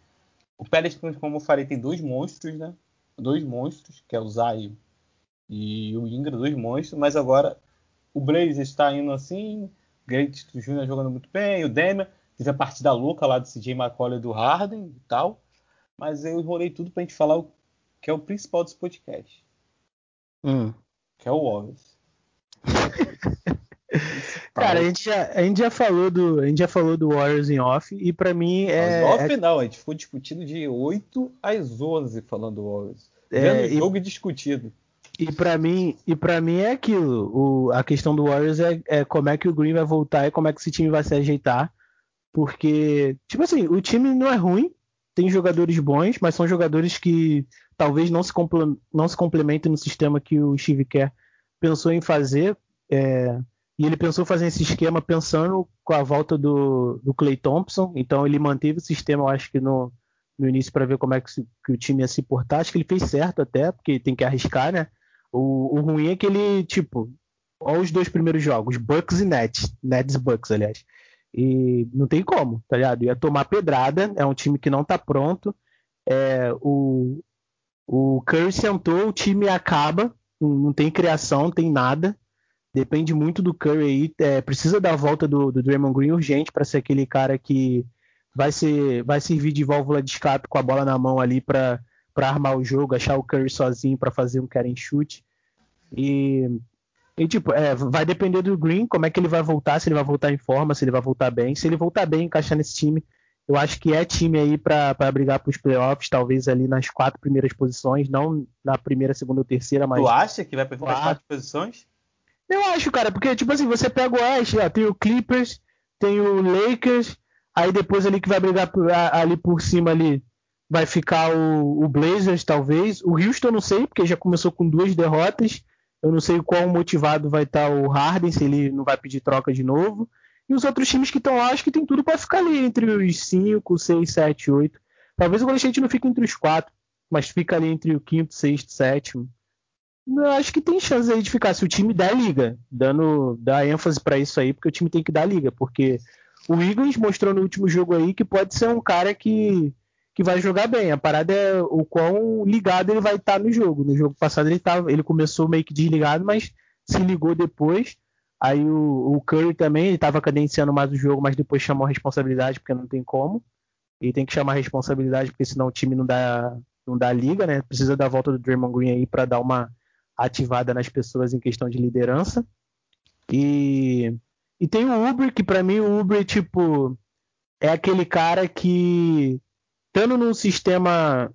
O Pérez, como eu falei, tem dois monstros, né? Dois monstros, que é o Zay e o Ingra, dois monstros, mas agora o Blaze está indo assim, Great Jr. jogando muito bem, o Demian teve a partida louca lá do CJ McCollum e do Harden e tal, mas eu enrolei tudo pra gente falar o que é o principal desse podcast. Hum. Que é o Warriors. Cara, a gente, já, a gente já falou do a gente já falou do Warriors em off e para mim é off é... não, a gente ficou discutindo de 8 às 11 falando do Warriors. É, Vendo jogo e... discutido. E para mim, e para mim é aquilo. O, a questão do Warriors é, é, como é que o Green vai voltar e como é que esse time vai se ajeitar. Porque, tipo assim, o time não é ruim, tem jogadores bons, mas são jogadores que talvez não se, não se complementem no sistema que o Steve Kerr pensou em fazer. É, e ele pensou fazer esse esquema pensando com a volta do, do Clay Thompson. Então ele manteve o sistema, eu acho que no, no início, para ver como é que, se, que, o time ia se portar. Acho que ele fez certo até, porque tem que arriscar, né? O, o ruim é que ele, tipo, olha os dois primeiros jogos, Bucks e Nets, Nets Bucks, aliás. E não tem como, tá ligado? Ia tomar pedrada, é um time que não tá pronto. É, o, o Curry sentou, o time acaba, não, não tem criação, não tem nada. Depende muito do Curry aí. É, precisa dar a volta do, do Draymond Green urgente para ser aquele cara que vai, ser, vai servir de válvula de escape com a bola na mão ali para armar o jogo, achar o Curry sozinho para fazer um cara em chute. E, e tipo, é, vai depender do Green, como é que ele vai voltar, se ele vai voltar em forma, se ele vai voltar bem. Se ele voltar bem, encaixar nesse time, eu acho que é time aí para brigar para os playoffs, talvez ali nas quatro primeiras posições, não na primeira, segunda ou terceira, mas. Tu acha que vai para as quatro posições? Eu acho, cara, porque, tipo assim, você pega o Oeste, ó, tem o Clippers, tem o Lakers, aí depois ali que vai brigar ali por cima ali vai ficar o, o Blazers, talvez. O Houston não sei, porque já começou com duas derrotas. Eu não sei qual motivado vai estar o Harden, se ele não vai pedir troca de novo. E os outros times que estão lá, acho que tem tudo para ficar ali entre os 5, 6, 7, 8. Talvez o Golden State não fique entre os 4, mas fica ali entre o quinto, sexto, sétimo. Eu acho que tem chance aí de ficar se o time der liga, dando dar ênfase para isso aí, porque o time tem que dar liga, porque o Eagles mostrou no último jogo aí que pode ser um cara que que vai jogar bem. A parada é o quão ligado ele vai estar no jogo. No jogo passado ele, tava, ele começou meio que desligado, mas se ligou depois. Aí o, o Curry também, ele estava cadenciando mais o jogo, mas depois chamou a responsabilidade, porque não tem como. E tem que chamar a responsabilidade, porque senão o time não dá, não dá liga, né? Precisa da volta do Draymond Green aí para dar uma ativada nas pessoas em questão de liderança. E, e tem o Uber, que para mim o Uber, tipo, é aquele cara que estando num sistema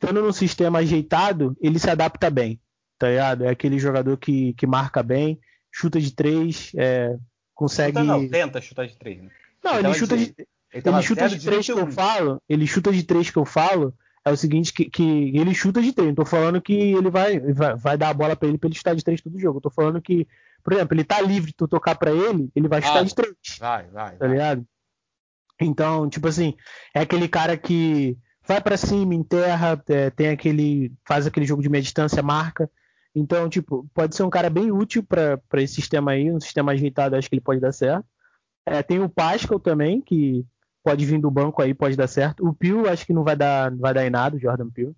estando num sistema ajeitado, ele se adapta bem, tá ligado? É aquele jogador que, que marca bem, chuta de três, é, consegue. Chuta não, tenta chutar de três. Né? Não, ele, ele chuta de, ele, ele chuta de três que eu falo, ele chuta de três que eu falo, é o seguinte, que, que ele chuta de três. Não tô falando que ele vai, vai, vai dar a bola para ele para ele chutar de três todo jogo. Eu tô falando que, por exemplo, ele tá livre, tu tocar para ele, ele vai chutar de três. Vai, vai. Tá vai. ligado? Então, tipo assim, é aquele cara que vai para cima, enterra, é, tem aquele. faz aquele jogo de meia distância, marca. Então, tipo, pode ser um cara bem útil para esse sistema aí, um sistema ajeitado, acho que ele pode dar certo. É, tem o Pascal também, que pode vir do banco aí, pode dar certo. O Pio, acho que não vai dar, vai dar em nada, o Jordan Pio.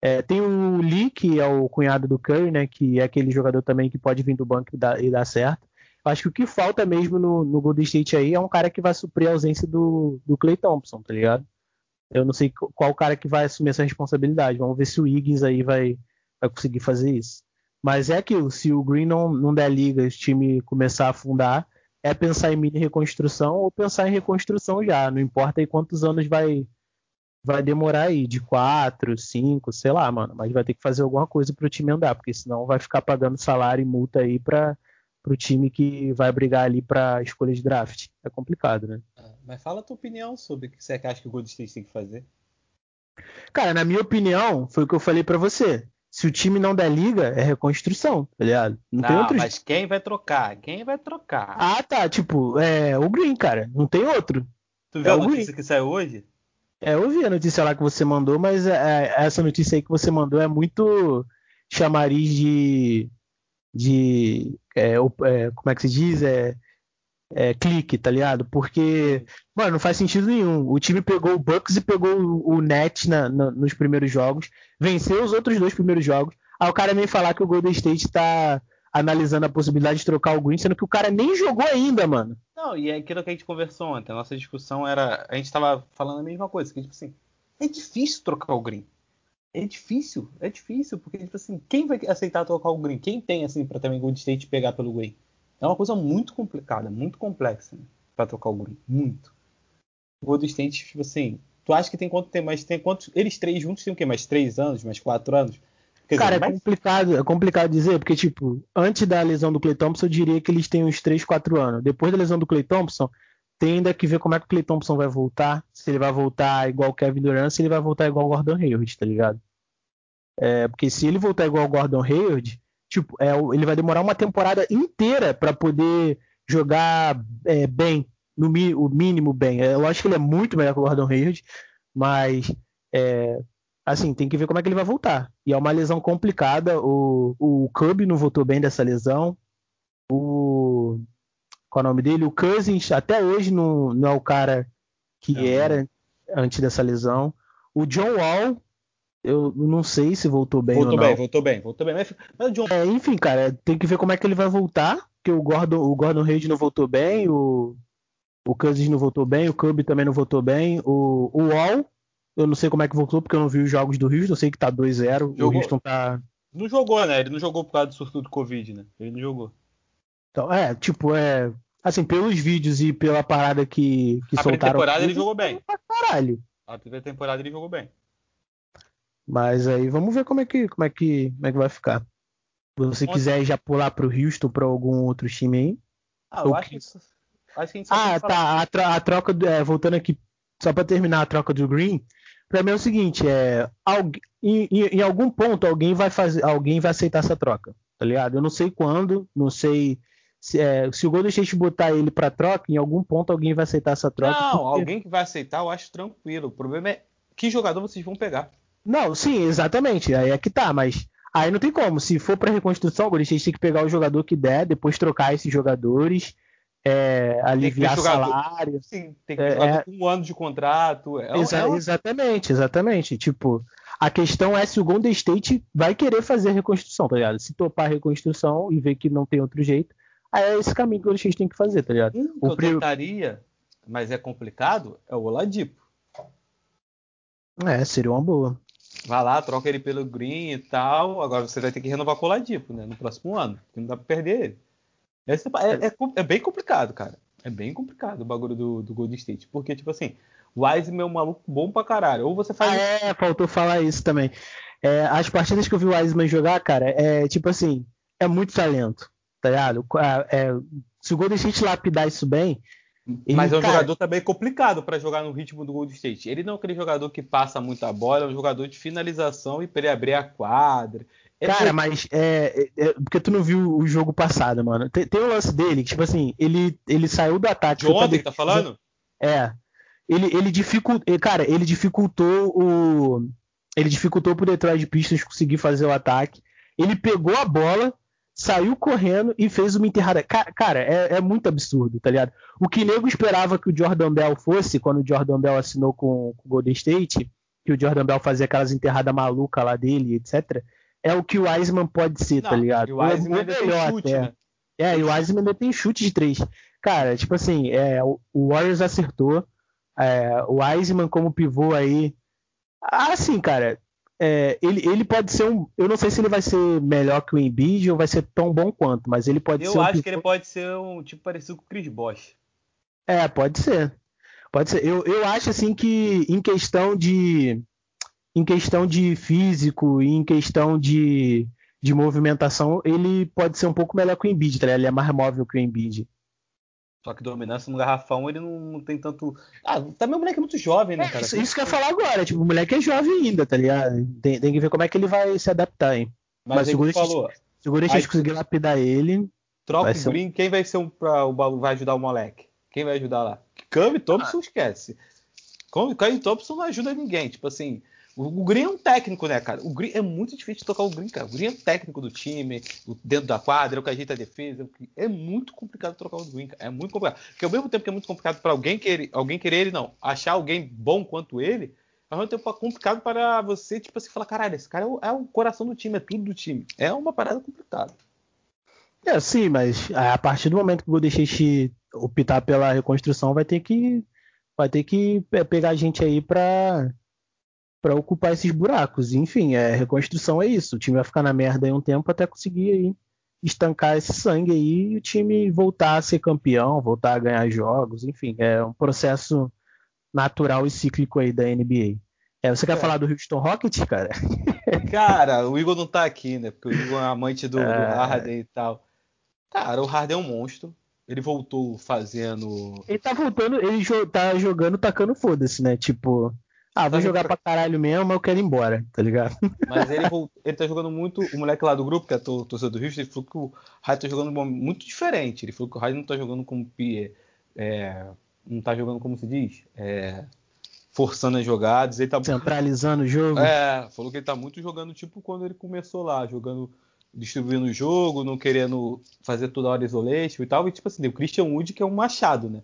É, tem o Lee, que é o cunhado do Curry, né? Que é aquele jogador também que pode vir do banco e dar, e dar certo. Acho que o que falta mesmo no, no Golden State aí é um cara que vai suprir a ausência do, do Clay Thompson, tá ligado? Eu não sei qual cara que vai assumir essa responsabilidade. Vamos ver se o Higgins aí vai, vai conseguir fazer isso. Mas é aquilo, se o Green não, não der liga o time começar a afundar, é pensar em mini reconstrução ou pensar em reconstrução já. Não importa aí quantos anos vai, vai demorar aí, de quatro, cinco, sei lá, mano. Mas vai ter que fazer alguma coisa para o time andar, porque senão vai ficar pagando salário e multa aí para o time que vai brigar ali para escolha de draft. É complicado, né? É, mas fala a tua opinião sobre o que você acha que o Golden State tem que fazer. Cara, na minha opinião, foi o que eu falei para você. Se o time não der liga, é reconstrução, tá ligado? Não, não tem outro. Mas quem vai trocar? Quem vai trocar? Ah, tá. Tipo, é o Green, cara. Não tem outro. Tu viu é a notícia que saiu hoje? É, eu vi a notícia lá que você mandou, mas é, é, essa notícia aí que você mandou é muito chamariz de. de é, é, como é que se diz? É, é, clique, tá ligado? Porque, mano, não faz sentido nenhum. O time pegou o Bucks e pegou o, o Net na, na, nos primeiros jogos, venceu os outros dois primeiros jogos. Aí o cara vem falar que o Golden State tá analisando a possibilidade de trocar o Green, sendo que o cara nem jogou ainda, mano. Não, e é aquilo que a gente conversou ontem. A nossa discussão era. A gente tava falando a mesma coisa, que tipo assim, é difícil trocar o Green. É difícil, é difícil, porque, tipo assim, quem vai aceitar trocar o Green? Quem tem, assim, pra também Golden State pegar pelo Green? É uma coisa muito complicada, muito complexa, né? Pra trocar o Green. Muito. O Golden State, tipo assim, tu acha que tem quanto tempo? Mas tem quantos. Eles três juntos têm o quê? Mais três anos? Mais quatro anos? Quer Cara, dizer, é mas... complicado, é complicado dizer, porque, tipo, antes da lesão do Clay Thompson, eu diria que eles têm uns 3, 4 anos. Depois da lesão do Clay Thompson, tem ainda que ver como é que o Clay Thompson vai voltar. Se ele vai voltar igual o Kevin Durant, se ele vai voltar igual o Gordon Hayward, tá ligado? É, porque se ele voltar igual o Gordon Hayward, tipo, é, ele vai demorar uma temporada inteira para poder jogar é, bem, no o mínimo bem. É, eu acho que ele é muito melhor que o Gordon Hayward, mas é, assim, tem que ver como é que ele vai voltar. E é uma lesão complicada. O, o Cub não voltou bem dessa lesão. O. Qual é o nome dele? O Cousins, até hoje, não, não é o cara que era antes dessa lesão. O John Wall, eu não sei se voltou bem voltou ou não. Bem, voltou bem, voltou bem. Mas, mas John... é, enfim, cara, tem que ver como é que ele vai voltar. Porque o Gordon, o Gordon Reid não voltou bem, o, o Cousins não voltou bem, o Cub também não voltou bem, o, o Wall eu não sei como é que voltou, porque eu não vi os jogos do Houston. Eu sei que tá 2-0. O Houston tá. Não jogou, né? Ele não jogou por causa do surto do Covid, né? Ele não jogou. Então, é, tipo, é. Assim, pelos vídeos e pela parada que, que a soltaram. A temporada ele jogou bem. caralho. A primeira temporada ele jogou bem. Mas aí vamos ver como é que, como é que, como é que vai ficar. Se você quiser já pular pro Houston pra algum outro time aí. Ah, eu acho que... acho que a gente Ah, tá. A, tro a troca. Do, é, voltando aqui, só pra terminar a troca do Green. Para mim é o seguinte, é, em, em, algum ponto alguém vai fazer, alguém vai aceitar essa troca, tá ligado? Eu não sei quando, não sei se, é, se o Golden State botar ele para troca, em algum ponto alguém vai aceitar essa troca. Não, porque... alguém que vai aceitar, eu acho tranquilo. O problema é que jogador vocês vão pegar. Não, sim, exatamente. Aí é que tá, mas aí não tem como. Se for para reconstrução, o Golden State tem que pegar o jogador que der, depois trocar esses jogadores é, aliviar salário. Sim, tem que ter é, é. um ano de contrato. É, exa é exatamente, exatamente. Tipo, a questão é se o Golden State vai querer fazer a reconstrução, tá ligado? Se topar a reconstrução e ver que não tem outro jeito, aí é esse caminho que o Golden State tem que fazer, tá ligado? Um o eu tentaria, mas é complicado, é o Oladipo. É, seria uma boa. Vai lá, troca ele pelo Green e tal. Agora você vai ter que renovar com o Oladipo, né? No próximo ano. Porque não dá pra perder ele. É, é, é, é, bem complicado, cara. É bem complicado o bagulho do, do Golden State. Porque, tipo assim, o Wiseman é um maluco bom pra caralho. Ou você faz. Ah, é, faltou falar isso também. É, as partidas que eu vi o Wiseman jogar, cara, é tipo assim, é muito talento, tá ligado? É, se o Golden State lapidar isso bem. Ele, Mas é um cara... jogador também complicado para jogar no ritmo do Golden State. Ele não é aquele jogador que passa muita bola, é um jogador de finalização e para ele abrir a quadra. É Cara, mas é, é, é, porque tu não viu o jogo passado, mano. Tem, tem um lance dele que, tipo assim, ele, ele saiu do ataque. De ontem que tá falando? É. Ele, ele dificultou. Cara, ele dificultou o. Ele dificultou pro Detroit Pistons conseguir fazer o ataque. Ele pegou a bola, saiu correndo e fez uma enterrada. Cara, cara é, é, muito absurdo, tá ligado? O que nego esperava que o Jordan Bell fosse, quando o Jordan Bell assinou com, com o Golden State, que o Jordan Bell fazia aquelas enterradas malucas lá dele, etc é o que o Wiseman pode ser, tá Não, tá ligado? o Wiseman ainda tem chute, até. né? É, e o Wiseman ainda tem chute de três. Cara, tipo assim, é, o Warriors acertou. É, o Wiseman como pivô aí. Assim, cara, é, ele, ele pode ser um. Eu não sei se ele vai ser melhor que o Embiid ou vai ser tão bom quanto, mas ele pode eu ser. Eu acho um que ele pode ser um tipo parecido com o Chris Bosh. É, pode ser. Pode ser. Eu, eu acho assim que em questão de em questão de físico e em questão de, de movimentação, ele pode ser um pouco melhor que o Embiid, tá? Ele é mais móvel que o Embiid. Só que dominância no garrafão ele não, não tem tanto. Ah, também o moleque é muito jovem, né, é, cara? Isso, isso que eu ia falar agora, tipo, o moleque é jovem ainda, tá ligado? Tem, tem que ver como é que ele vai se adaptar, hein? Mas, Mas segura falou. Segura a gente conseguir lapidar ele. Troca o Green, um... quem vai ser um pra, o vai ajudar o moleque? Quem vai ajudar lá? Cam Thompson ah. esquece. Cam Thompson não ajuda ninguém. Tipo assim, o, Green é um técnico, né, cara? O Green é muito difícil de tocar o Green, cara. O Green é um técnico do time, dentro da quadra, é o que ajeita a defesa. É muito complicado trocar o Green, cara. É muito complicado. Porque ao mesmo tempo que é muito complicado para alguém querer, alguém querer ele, não, achar alguém bom quanto ele, ao mesmo tempo é complicado para você, tipo assim, falar, caralho, esse cara é o, é o coração do time, é tudo do time. É uma parada complicada. É, sim, mas a partir do momento que o Golden State optar pela reconstrução, vai ter que vai ter que é, pegar gente aí para para ocupar esses buracos. Enfim, é, reconstrução é isso. O time vai ficar na merda aí um tempo até conseguir aí estancar esse sangue aí e o time voltar a ser campeão, voltar a ganhar jogos. Enfim, é um processo natural e cíclico aí da NBA. É, você quer é. falar do Houston Rockets, cara? Cara, o Igor não tá aqui, né? Porque o Igor é amante do, é... do Harden e tal. Cara, o Harden é um monstro. Ele voltou fazendo. Ele tá voltando, ele tá jogando tacando foda-se, né? Tipo, ah, vou jogar pra caralho mesmo, mas eu quero ir embora, tá ligado? Mas ele, ele tá jogando muito. O moleque lá do grupo, que é torcedor do Houston, ele falou que o Raid tá jogando muito diferente. Ele falou que o Raid não tá jogando como. É, não tá jogando como se diz? É, forçando as jogadas. Ele tá Centralizando o jogo. É, falou que ele tá muito jogando tipo quando ele começou lá, jogando. Distribuindo o jogo, não querendo fazer toda hora isolation e tal. E tipo assim, o Christian Wood, que é um machado, né?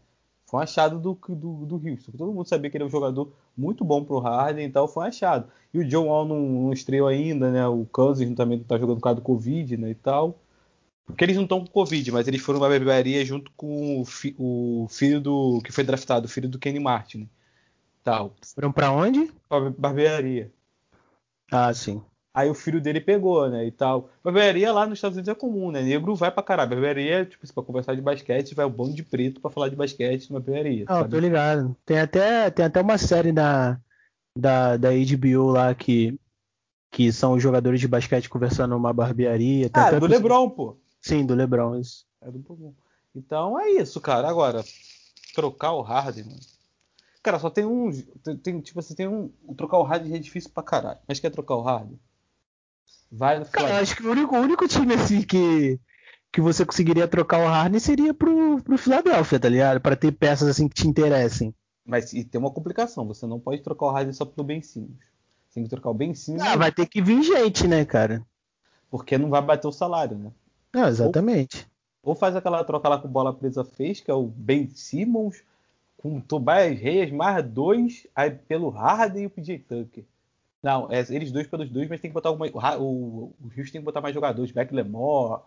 Foi um achado do, do, do Houston. Todo mundo sabia que ele é um jogador muito bom pro Harden e tal, foi um achado. E o John Wall não, não estreou ainda, né? O Cousins também tá jogando por causa do Covid, né? E tal. Porque eles não estão com Covid, mas eles foram na barbearia junto com o, fi, o, filho do. que foi draftado, o filho do Kenny Martin. Né? Tal. Foram pra onde? Pra barbearia. Ah, sim. Aí o filho dele pegou, né, e tal. Barbearia lá nos Estados Unidos é comum, né? Negro vai pra caralho. Barbearia, tipo, pra conversar de basquete, vai o bando de preto pra falar de basquete numa barbearia. Ah, tô ligado. Tem até, tem até uma série da, da, da HBO lá que, que são os jogadores de basquete conversando numa barbearia. Tem ah, do LeBron, pô. Sim, do LeBron, isso. É do LeBron. Então é isso, cara. Agora, trocar o Harden, mano. Cara, só tem um. Tem, tipo assim, tem um. Trocar o Harden é difícil pra caralho. Mas quer trocar o Harden? Vai no Cara, acho que o único, o único time assim que, que você conseguiria trocar o Harden seria pro, pro Philadelphia, tá ligado? Pra ter peças assim que te interessem. Mas e tem uma complicação, você não pode trocar o Harden só pelo Ben Simmons. Você tem que trocar o Ben Simmons. Ah, vai ter que vir gente, né, cara? Porque não vai bater o salário, né? Não, exatamente. Ou, ou faz aquela troca lá com bola presa fez, que é o Ben Simmons, com o Tobias Reis, mais dois, aí pelo Harden e o PJ Tucker. Não, é, eles dois pelos dois, mas tem que botar alguma. O, o, Houston tem que botar mais jogadores. Beck Lemore,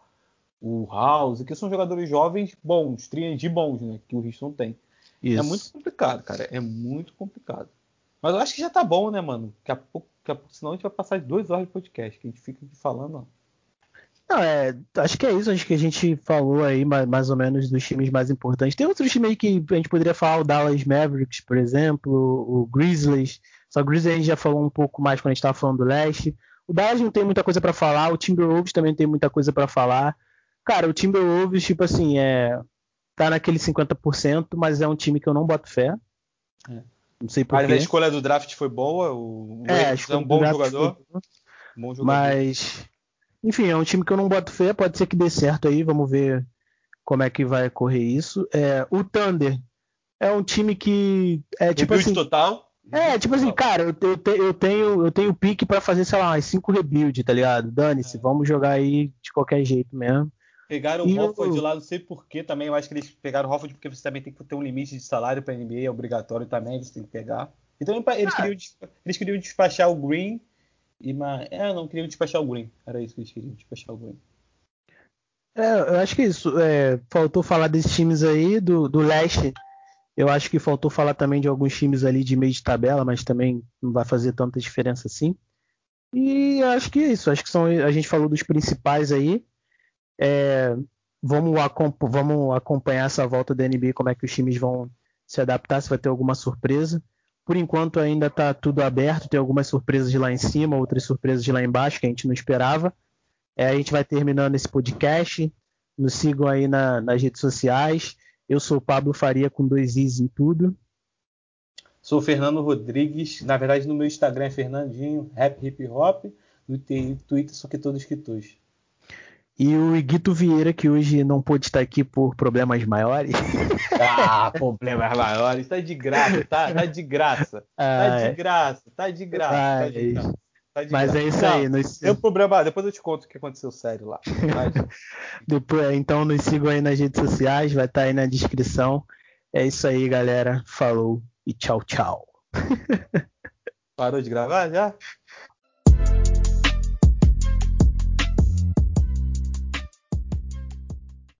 o House, que são jogadores jovens bons, de bons, né? Que o Houston tem. É Isso. É muito complicado, cara. É muito complicado. Mas eu acho que já tá bom, né, mano? Daqui a pouco, daqui a pouco senão a gente vai passar duas horas de podcast, que a gente fica falando, ó. Não, é, acho que é isso, acho que a gente falou aí mais, mais ou menos dos times mais importantes. Tem outros times aí que a gente poderia falar, o Dallas Mavericks, por exemplo, o Grizzlies, só o Grizzlies a gente já falou um pouco mais quando a gente estava falando do leste. O Dallas não tem muita coisa para falar, o Timberwolves também tem muita coisa para falar. Cara, o Timberwolves, tipo assim, é tá naquele 50%, mas é um time que eu não boto fé. É. Não sei porquê. A escolha do draft foi boa, o é, é um bom jogador. bom jogador. Mas, enfim, é um time que eu não boto fé, pode ser que dê certo aí, vamos ver como é que vai correr isso. É, o Thunder é um time que é tipo assim, total. É, tipo assim, cara, eu, eu, eu tenho eu tenho pique para fazer, sei lá, umas 5 rebuild, tá ligado? Dane-se, é. vamos jogar aí de qualquer jeito mesmo. Pegaram e o Hofford eu... lá, não sei porquê também. Eu acho que eles pegaram o Hofford porque você também tem que ter um limite de salário pra NBA, é obrigatório também, eles têm que pegar. Então eles, ah. queriam, eles queriam despachar o Green, e mas, é, não queriam despachar o Green. Era isso que eles queriam, despachar o Green. É, eu acho que isso. É, faltou falar desses times aí, do, do leste. Eu acho que faltou falar também de alguns times ali de meio de tabela, mas também não vai fazer tanta diferença assim. E acho que é isso. Acho que são, a gente falou dos principais aí. É, vamos, vamos acompanhar essa volta da NBA, como é que os times vão se adaptar, se vai ter alguma surpresa. Por enquanto ainda está tudo aberto, tem algumas surpresas de lá em cima, outras surpresas de lá embaixo que a gente não esperava. É, a gente vai terminando esse podcast. Nos sigam aí na, nas redes sociais. Eu sou o Pablo Faria com dois Is em tudo. Sou o Fernando Rodrigues. Na verdade, no meu Instagram é Fernandinho, Rap Hip Hop. No Twitter sou que todos que todos. E o Iguito Vieira, que hoje não pôde estar aqui por problemas maiores. Ah, problemas maiores. Tá de graça, tá? Tá de graça. Tá de graça, tá de graça. Tá de graça. Tá de Mas é isso aí. Nos... Tem problema, depois eu te conto o que aconteceu sério lá. Mas... depois, então nos sigam aí nas redes sociais, vai estar aí na descrição. É isso aí, galera. Falou e tchau, tchau. Parou de gravar já?